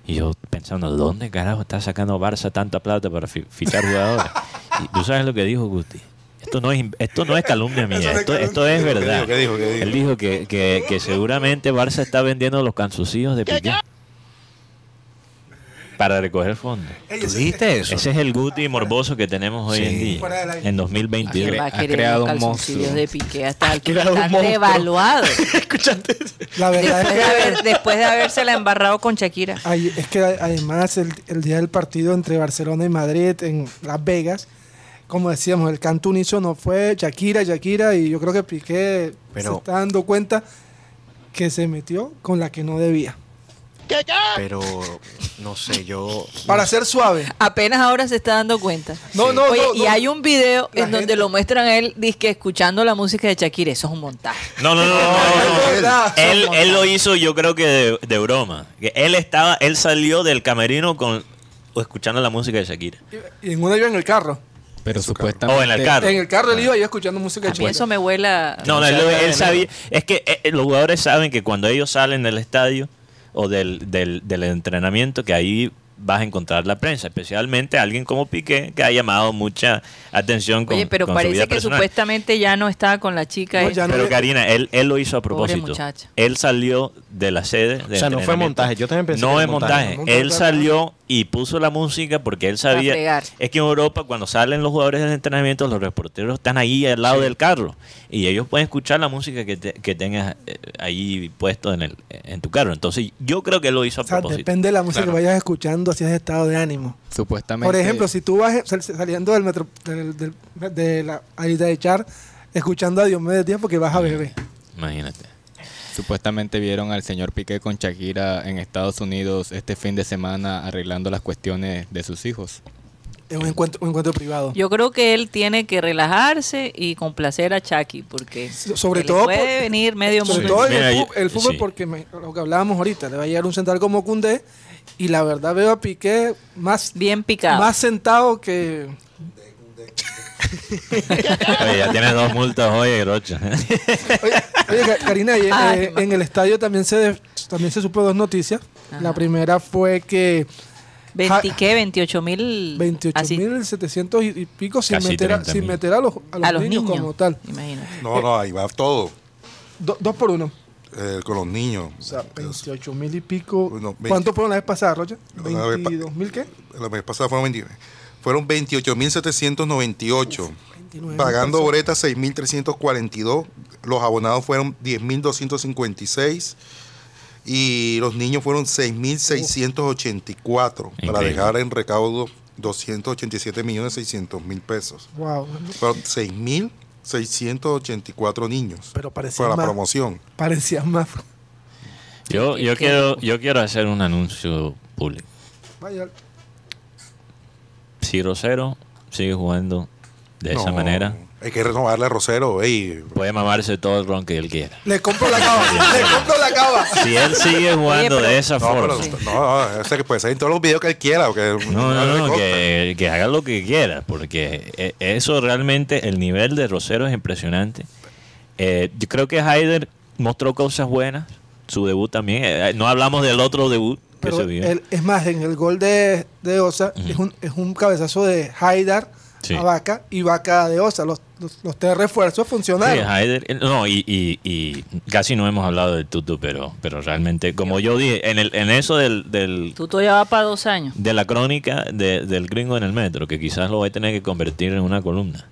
S4: Y yo pensando, ¿dónde carajo está sacando Barça tanta plata para fi- fichar jugadores? y tú sabes lo que dijo Guti. Esto no es, esto no es calumnia mía, esto, esto es
S1: ¿Qué dijo?
S4: verdad.
S1: ¿Qué dijo? ¿Qué dijo?
S4: Él dijo que, que, que seguramente Barça está vendiendo los cansucillos de Piqué para recoger fondos.
S5: ¿Tú
S6: ese-
S5: dijiste eso?
S4: Ese es el Guti morboso que tenemos hoy
S5: Sí.
S4: en día, en
S3: ¿quién
S4: 2022.
S3: va a
S7: ha
S3: querer
S7: creado un monstruo.
S3: de Piqué hasta el que
S5: creado un
S3: están
S5: monstruo.
S3: devaluados?
S5: ¿Escuchaste?
S6: La verdad
S3: Después
S6: es
S3: de,
S6: que,
S3: haber, después de habérsela embarrado con Shakira.
S6: ay- es que además el, el día del partido entre Barcelona y Madrid en Las Vegas, como decíamos, el canto unísono fue Shakira, Shakira, y yo creo que Piqué
S5: Pero-
S6: se está dando cuenta que se metió con la que no debía.
S5: Pero, no sé, yo...
S6: Para ser suave.
S3: Apenas ahora se está dando cuenta.
S6: No, no,
S3: Oye,
S6: no,
S3: y hay un video en donde lo muestran a él dizque escuchando la música de Shakira. Eso es un montaje.
S4: No, no, no, no, no. Él, él lo hizo, yo creo que de, de broma. Que él estaba, él salió del camerino con escuchando la música de Shakira.
S6: Y en una iba en el carro.
S7: Pero supuestamente.
S4: O en el carro.
S6: En el carro él iba y escuchando música de
S3: A mí eso me huela.
S4: No, no,
S5: No
S4: él, sabía. Es que eh, los jugadores saben que cuando ellos salen del estadio o del, del, del entrenamiento, que ahí vas a encontrar la prensa, especialmente alguien como Piqué, que ha llamado mucha atención con,
S3: Oye, pero
S4: con su vida
S3: parece que
S4: personal.
S3: supuestamente ya no está con la chica.
S6: No, no
S4: Pero Karina, él, él lo hizo a
S3: Pobre
S4: propósito.
S3: muchacha.
S4: Él salió de la sede. de
S5: O sea, no fue montaje. Yo también pensé
S4: No
S5: que
S4: es
S5: montaje.
S4: Él salió y puso la música porque él sabía. Es que en Europa, cuando salen los jugadores del entrenamiento, los reporteros están ahí al lado del carro y ellos pueden escuchar la música que, te- que tengas eh, ahí puesto en, el, en tu carro. Entonces, yo creo que él lo hizo a
S6: O sea,
S4: propósito.
S6: depende de la música
S1: Claro.
S6: que vayas escuchando, si es estado de ánimo.
S7: Supuestamente.
S6: Por ejemplo, si tú vas sal- saliendo del metro, del, del- de la Aida de Char, escuchando a Diomedes Díaz porque vas a beber.
S4: Imagínate.
S7: Supuestamente vieron al señor Piqué con Shakira en Estados Unidos este fin de semana arreglando las cuestiones de sus hijos.
S6: Es un encuentro, un encuentro privado.
S3: Yo creo que él tiene que relajarse y complacer a Chucky porque
S6: Sobre todo
S3: puede
S6: por-
S3: venir medio
S6: Sobre
S3: mundo.
S6: todo en el, fútbol,
S4: sí.
S6: porque me- lo que hablábamos ahorita, le va a llegar un central como Cundé y la verdad veo a Piqué más,
S3: Bien picado.
S6: más sentado que...
S4: Oye, ya tienes dos multas hoy, Rocha.
S6: Oye, oye, Ka- Karina, eh,
S3: ma-
S6: en el estadio también se, de- también se supo dos noticias. La
S3: Ajá.
S6: primera fue que
S3: 20, ¿qué? 28 mil.
S6: 28.700 y, y pico sin, meter a,
S4: 30.000.
S6: sin meter a los, a los
S3: A los
S6: niños,
S3: niños.
S6: como tal.
S3: Imagínate.
S1: No, no, ahí va todo.
S6: Do- dos por uno.
S1: eh, con los niños.
S6: O sea, 28 mil y pico.
S1: Bueno, veinte-
S6: ¿Cuánto fueron la vez pasada, Rocha?
S1: La vez pa-
S6: ¿22 mil qué?
S1: La vez pasada fueron 20 fueron 28.798.
S6: 29.000
S1: Pagando boletas 6.342. Los abonados fueron 10.256. Y los niños fueron 6.684. Para
S4: Increíble.
S1: dejar en recaudo 287 millones 600 mil pesos.
S6: Wow.
S1: Fueron 6.684 niños.
S6: Pero parecía
S1: Para la promoción.
S6: Parecía más.
S4: Yo, yo, quiero, yo quiero hacer un anuncio público.
S6: Vaya.
S4: Si Rosero sigue jugando de esa
S1: No,
S4: manera,
S1: Hay que renovarle a Rosero. ey.
S4: puede mamarse todo el ron que él quiera.
S6: Le compro la cava. le compro la cava.
S4: Si él sigue jugando
S3: pero-
S4: de esa
S1: No,
S4: forma,
S1: pero, no, no, o sea, que puede ser en todos los videos que él quiera. o que-
S4: no, no,
S1: le
S4: no, que, que haga lo que quiera, porque eh, eso realmente, el nivel de Rosero es impresionante. Eh, yo creo que Haider mostró cosas buenas, su debut también. eh, no hablamos del otro debut
S6: Pero es más, en el gol de, de Osa es, un, es un cabezazo de Haidar
S4: Sí.
S6: a Vaca y Vaca de Osa. Los, los, los tres refuerzos
S4: Sí,
S6: funcionaron.
S4: Haider, eh, no, y, y- y casi no hemos hablado del Tutu, pero, pero realmente, como yo dije, en, el, en eso del, del,
S3: Tú todavía va para dos años.
S4: de la crónica de- del gringo en el metro, que quizás lo voy a tener que convertir en una columna.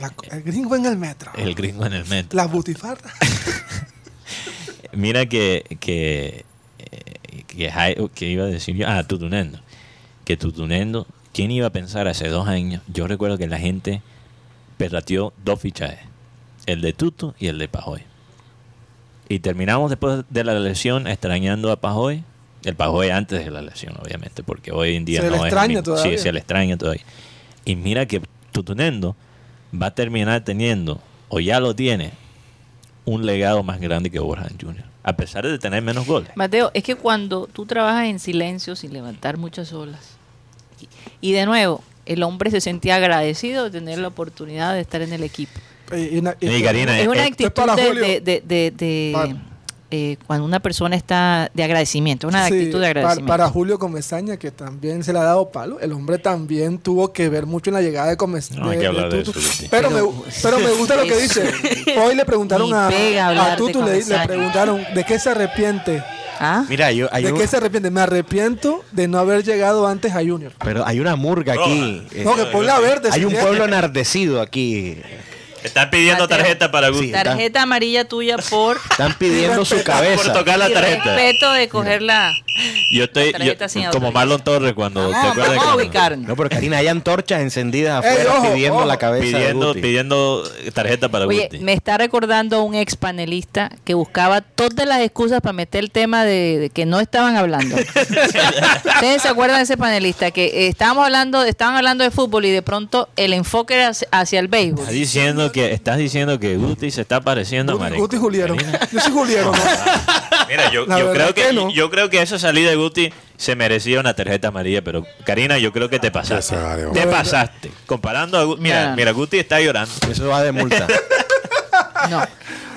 S6: La- el gringo en el metro.
S4: El gringo en el metro.
S6: Las butifarras.
S4: Mira que, que, eh, que, que iba a decir yo, ah, Tutunendo. Que Tutunendo, ¿quién iba a pensar hace dos años? Yo recuerdo que la gente perrateó dos fichajes, el de Tutu y el de Pajoy. Y terminamos después de la lesión extrañando a Pajoy. El Pajoy antes de la lesión, obviamente, porque hoy en día
S6: Se le
S4: no es. el
S6: extraña
S4: mismo.
S6: todavía.
S4: Sí, se le extraña todavía. Y mira que Tutunendo va a terminar teniendo, o ya lo tiene, un legado más grande que Borja Jr. A pesar de tener menos goles.
S3: Mateo, es que cuando tú trabajas en silencio, sin levantar muchas olas, y, y de nuevo, el hombre se sentía agradecido de tener la oportunidad de estar en el equipo.
S6: Y, y una- y-
S4: Sí, Karina,
S3: Es una
S4: eh,
S3: actitud
S6: para
S3: de,
S6: Julio.
S3: de- de- de- de,
S6: Para-
S3: eh, cuando una persona está de agradecimiento, una
S6: Sí,
S3: actitud de agradecimiento.
S6: Para, Julio Comesaña, que también se le ha dado palo, el hombre también tuvo que ver mucho en la llegada de Comesaña.
S4: No hay que hablar de eso, Guti.
S6: Pero, me, pero me gusta lo que dice. Hoy le preguntaron a, a
S3: de
S6: Tutu, le, preguntaron de qué se arrepiente.
S3: ¿Ah?
S5: Mira, yo, hay
S6: ¿De
S5: un-
S6: qué se arrepiente? Me arrepiento de no haber llegado antes a Junior.
S5: pero hay una murga aquí. eh,
S6: No, que ponle a verde.
S5: hay un pueblo enardecido aquí.
S4: Están pidiendo
S3: Mateo.
S4: tarjeta para Guti.
S5: Sí.
S3: Tarjeta amarilla tuya por
S5: Están pidiendo su
S4: Por
S5: cabeza.
S4: tocar la tarjeta.
S3: respeto de cogerla.
S4: Yo estoy yo- como. Marlon Torres cuando ¿te acuerdas
S3: a
S4: cuando-.
S5: No, pero Karina, hay antorchas encendidas
S6: Ey,
S5: afuera
S6: ojo,
S5: pidiendo
S6: ojo.
S5: la cabeza de
S4: pidiendo
S5: Guti.
S4: pidiendo tarjeta para
S3: Oye,
S4: Guti.
S3: me está recordando un ex panelista que buscaba todas las excusas para meter el tema de, de que no estaban hablando. ¿Ustedes se acuerdan de ese panelista? Que eh, estábamos hablando, estaban hablando de fútbol y de pronto el enfoque era hacia, el béisbol.
S4: Estás diciendo que estás diciendo que Guti se está pareciendo a
S6: Guti,
S4: Marenco.
S6: Guti.
S4: Karina.
S6: Yo soy Juliero, ¿no?
S4: Mira, yo, creo que,
S6: que no.
S4: yo creo que esa salida de Guti se merecía una tarjeta amarilla, pero Karina, yo creo que te pasaste. Te pasaste. Comparando a Guti, mira, mira, Guti está llorando.
S5: Eso va de multa.
S3: No.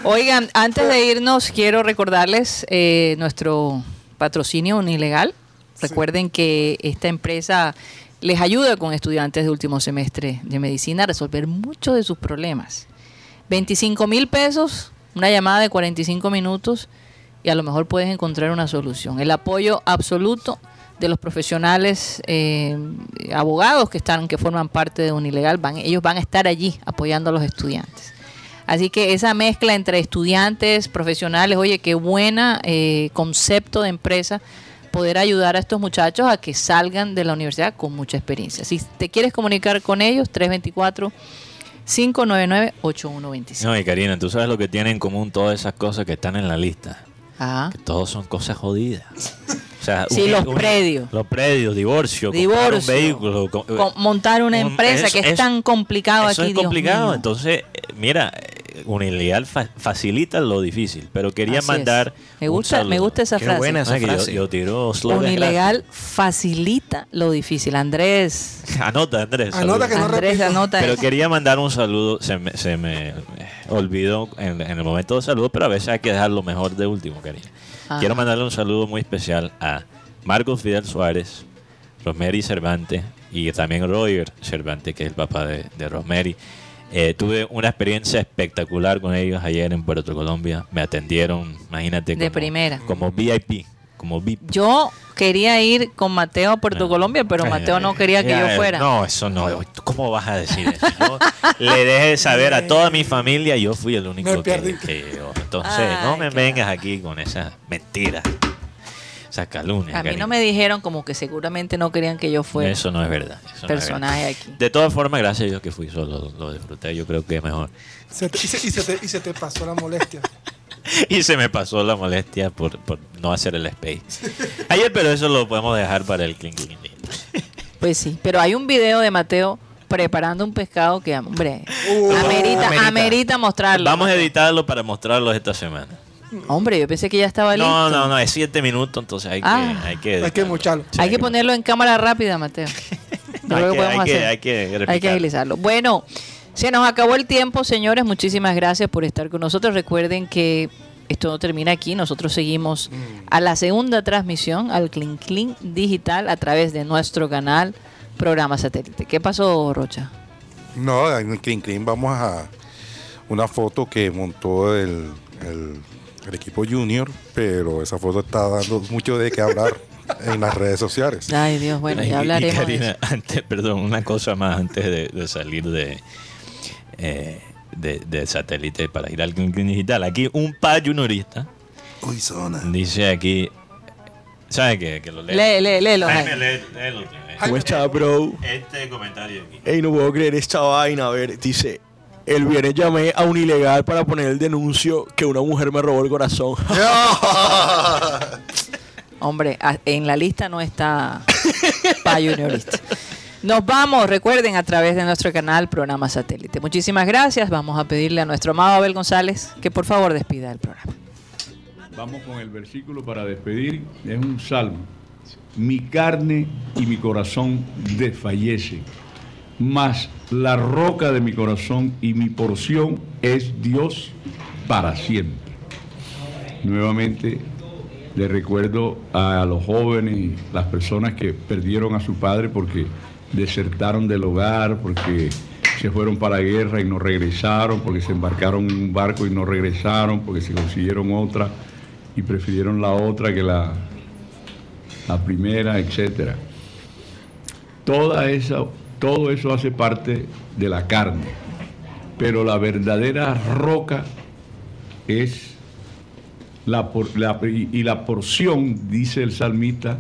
S3: Oigan, antes de irnos, quiero recordarles eh, nuestro patrocinio unilegal. Recuerden que esta empresa les ayuda con estudiantes de último semestre de medicina a resolver muchos de sus problemas. 25 mil pesos, una llamada de 45 minutos y a lo mejor puedes encontrar una solución. El apoyo absoluto de los profesionales eh, abogados que están que forman parte de Unilegal van ellos van a estar allí apoyando a los estudiantes así que esa mezcla entre estudiantes profesionales oye qué buena eh, concepto de empresa poder ayudar a estos muchachos a que salgan de la universidad con mucha experiencia si te quieres comunicar con ellos 324 599 8125
S4: No, y Karina, tú sabes lo que tienen en común todas esas cosas que están en la lista.
S3: Ah
S4: Que todos son cosas jodidas. O sea,
S3: Sí, los predios.
S4: Los predios, divorcio, comprar un
S3: Divorcio.
S4: vehículo.
S3: Con- montar una
S4: un-
S3: empresa
S4: eso-
S3: que es tan complicado
S4: Eso
S3: aquí
S4: es
S3: Dios
S4: complicado.
S3: mío.
S4: Entonces, eh, mira, eh, Unilegal fa- facilita lo difícil, pero quería
S3: Así es.
S4: mandar.
S3: me
S4: un
S3: gusta me
S4: saludo.
S3: gusta esa
S5: Qué
S3: frase
S5: buena esa
S4: Ah, que yo,
S5: frase.
S4: yo tiro slogan
S3: Unilegal facilita lo difícil. Andrés.
S4: Anota, Andrés.
S6: Anota
S4: saludo.
S6: que no
S3: Andrés anota
S4: Pero
S3: eso.
S4: quería mandar un saludo, se me, se me olvidó en, en el momento de saludo, pero a veces hay que dejar lo mejor de último, cariño.
S3: Ah.
S4: Quiero mandarle un saludo muy especial a Marcos Fidel Suárez, Rosemary Cervantes y también Roger Cervantes, que es el papá de, de Rosemary. Eh, tuve una experiencia espectacular con ellos ayer en Puerto Colombia. Me atendieron, imagínate,
S3: De
S4: como,
S3: primera.
S4: como VIP, como VIP.
S3: Yo quería ir con Mateo a Puerto
S4: No.
S3: Colombia, pero Mateo no quería que
S4: Ya,
S3: yo fuera.
S4: No, eso no. ¿Tú ¿Cómo vas a decir eso? Yo le dejé saber a toda mi familia, yo fui el único
S6: Me
S4: que, que yo. Entonces,
S3: Ay,
S4: no me vengas aquí con esas mentiras, esas calumnias.
S3: a mí
S4: cariño.
S3: no me dijeron como que seguramente no querían que yo fuera
S4: Eso no es verdad. eso no es
S3: personaje
S4: verdad.
S3: aquí.
S4: De todas formas, gracias a Dios que fui solo, lo disfruté. Yo creo que es mejor.
S6: Se te- y, se, y se te, y se te pasó la molestia.
S4: Y se me pasó la molestia por, por no hacer el space. Ayer, pero eso lo podemos dejar para el clink clink.
S3: Pues sí, pero hay un video de Mateo preparando un pescado que, hombre, amerita,
S5: amerita.
S3: amerita mostrarlo.
S4: Vamos a editarlo para mostrarlo esta semana.
S3: Hombre, yo pensé que ya estaba listo.
S4: No, no, no, es siete minutos, entonces hay que,
S3: Ah.
S4: hay que,
S6: Hay que
S4: editarlo.
S3: hay que ponerlo en cámara rápida, Mateo.
S4: No, hay
S3: que
S4: hay que- hay que
S3: Hay que
S4: replicarlo.
S3: agilizarlo. Bueno, se nos acabó el tiempo, señores. Muchísimas gracias por estar con nosotros. Recuerden que esto no termina aquí. Nosotros seguimos a la segunda transmisión, al Clean Clean Digital, a través de nuestro canal Programa Satélite. ¿Qué pasó, Rocha?
S1: No, en el Clean Clean vamos a una foto que montó el, el- el equipo junior, pero esa foto está dando mucho de qué hablar en las redes sociales.
S3: Ay, Dios, bueno, ya
S4: y
S3: hablaremos.
S4: Karina, antes, perdón, una cosa más antes de, de salir de, eh, de, de satélite para ir al Clink Clink digital. Aquí un pa juniorista
S1: Uy, zona.
S4: dice aquí, ¿sabe qué? Que lo lea.
S3: Lee, lee, léelo.
S4: Jaime, lee- léelo.
S5: ¿Cómo está, bro?
S4: Este comentario aquí.
S5: Ey, no puedo creer esta vaina. A ver, dice. El viernes llamé a un ilegal para poner el denuncio que una mujer me robó el corazón.
S3: Hombre, en la lista no está Pa Juniorista. Nos vamos, recuerden, a través de nuestro canal Programa Satélite. Muchísimas gracias. Vamos a pedirle a nuestro amado Abel González que por favor despida el programa.
S8: Vamos con el versículo para despedir. Es un salmo. Mi carne y mi corazón desfallecen, mas la roca de mi corazón y mi porción es Dios para siempre. Nuevamente le recuerdo a los jóvenes, las personas que perdieron a su padre porque desertaron del hogar, porque se fueron para la guerra y no regresaron, porque se embarcaron en un barco y no regresaron, porque se consiguieron otra y prefirieron la otra que la, la primera, etcétera. Toda esa, todo eso hace parte de la carne, pero la verdadera roca es la, la- y la porción, dice el salmista,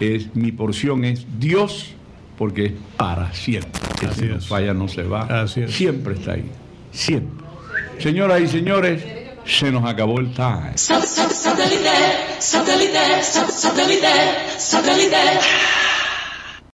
S8: es mi porción es Dios, porque es para siempre. Que
S9: Así
S8: si no
S9: es.
S8: falla no se va.
S9: Así es.
S8: Siempre está ahí. Siempre. Señoras y señores, se nos acabó el time.
S2: Satellite, satellite, satellite, satellite.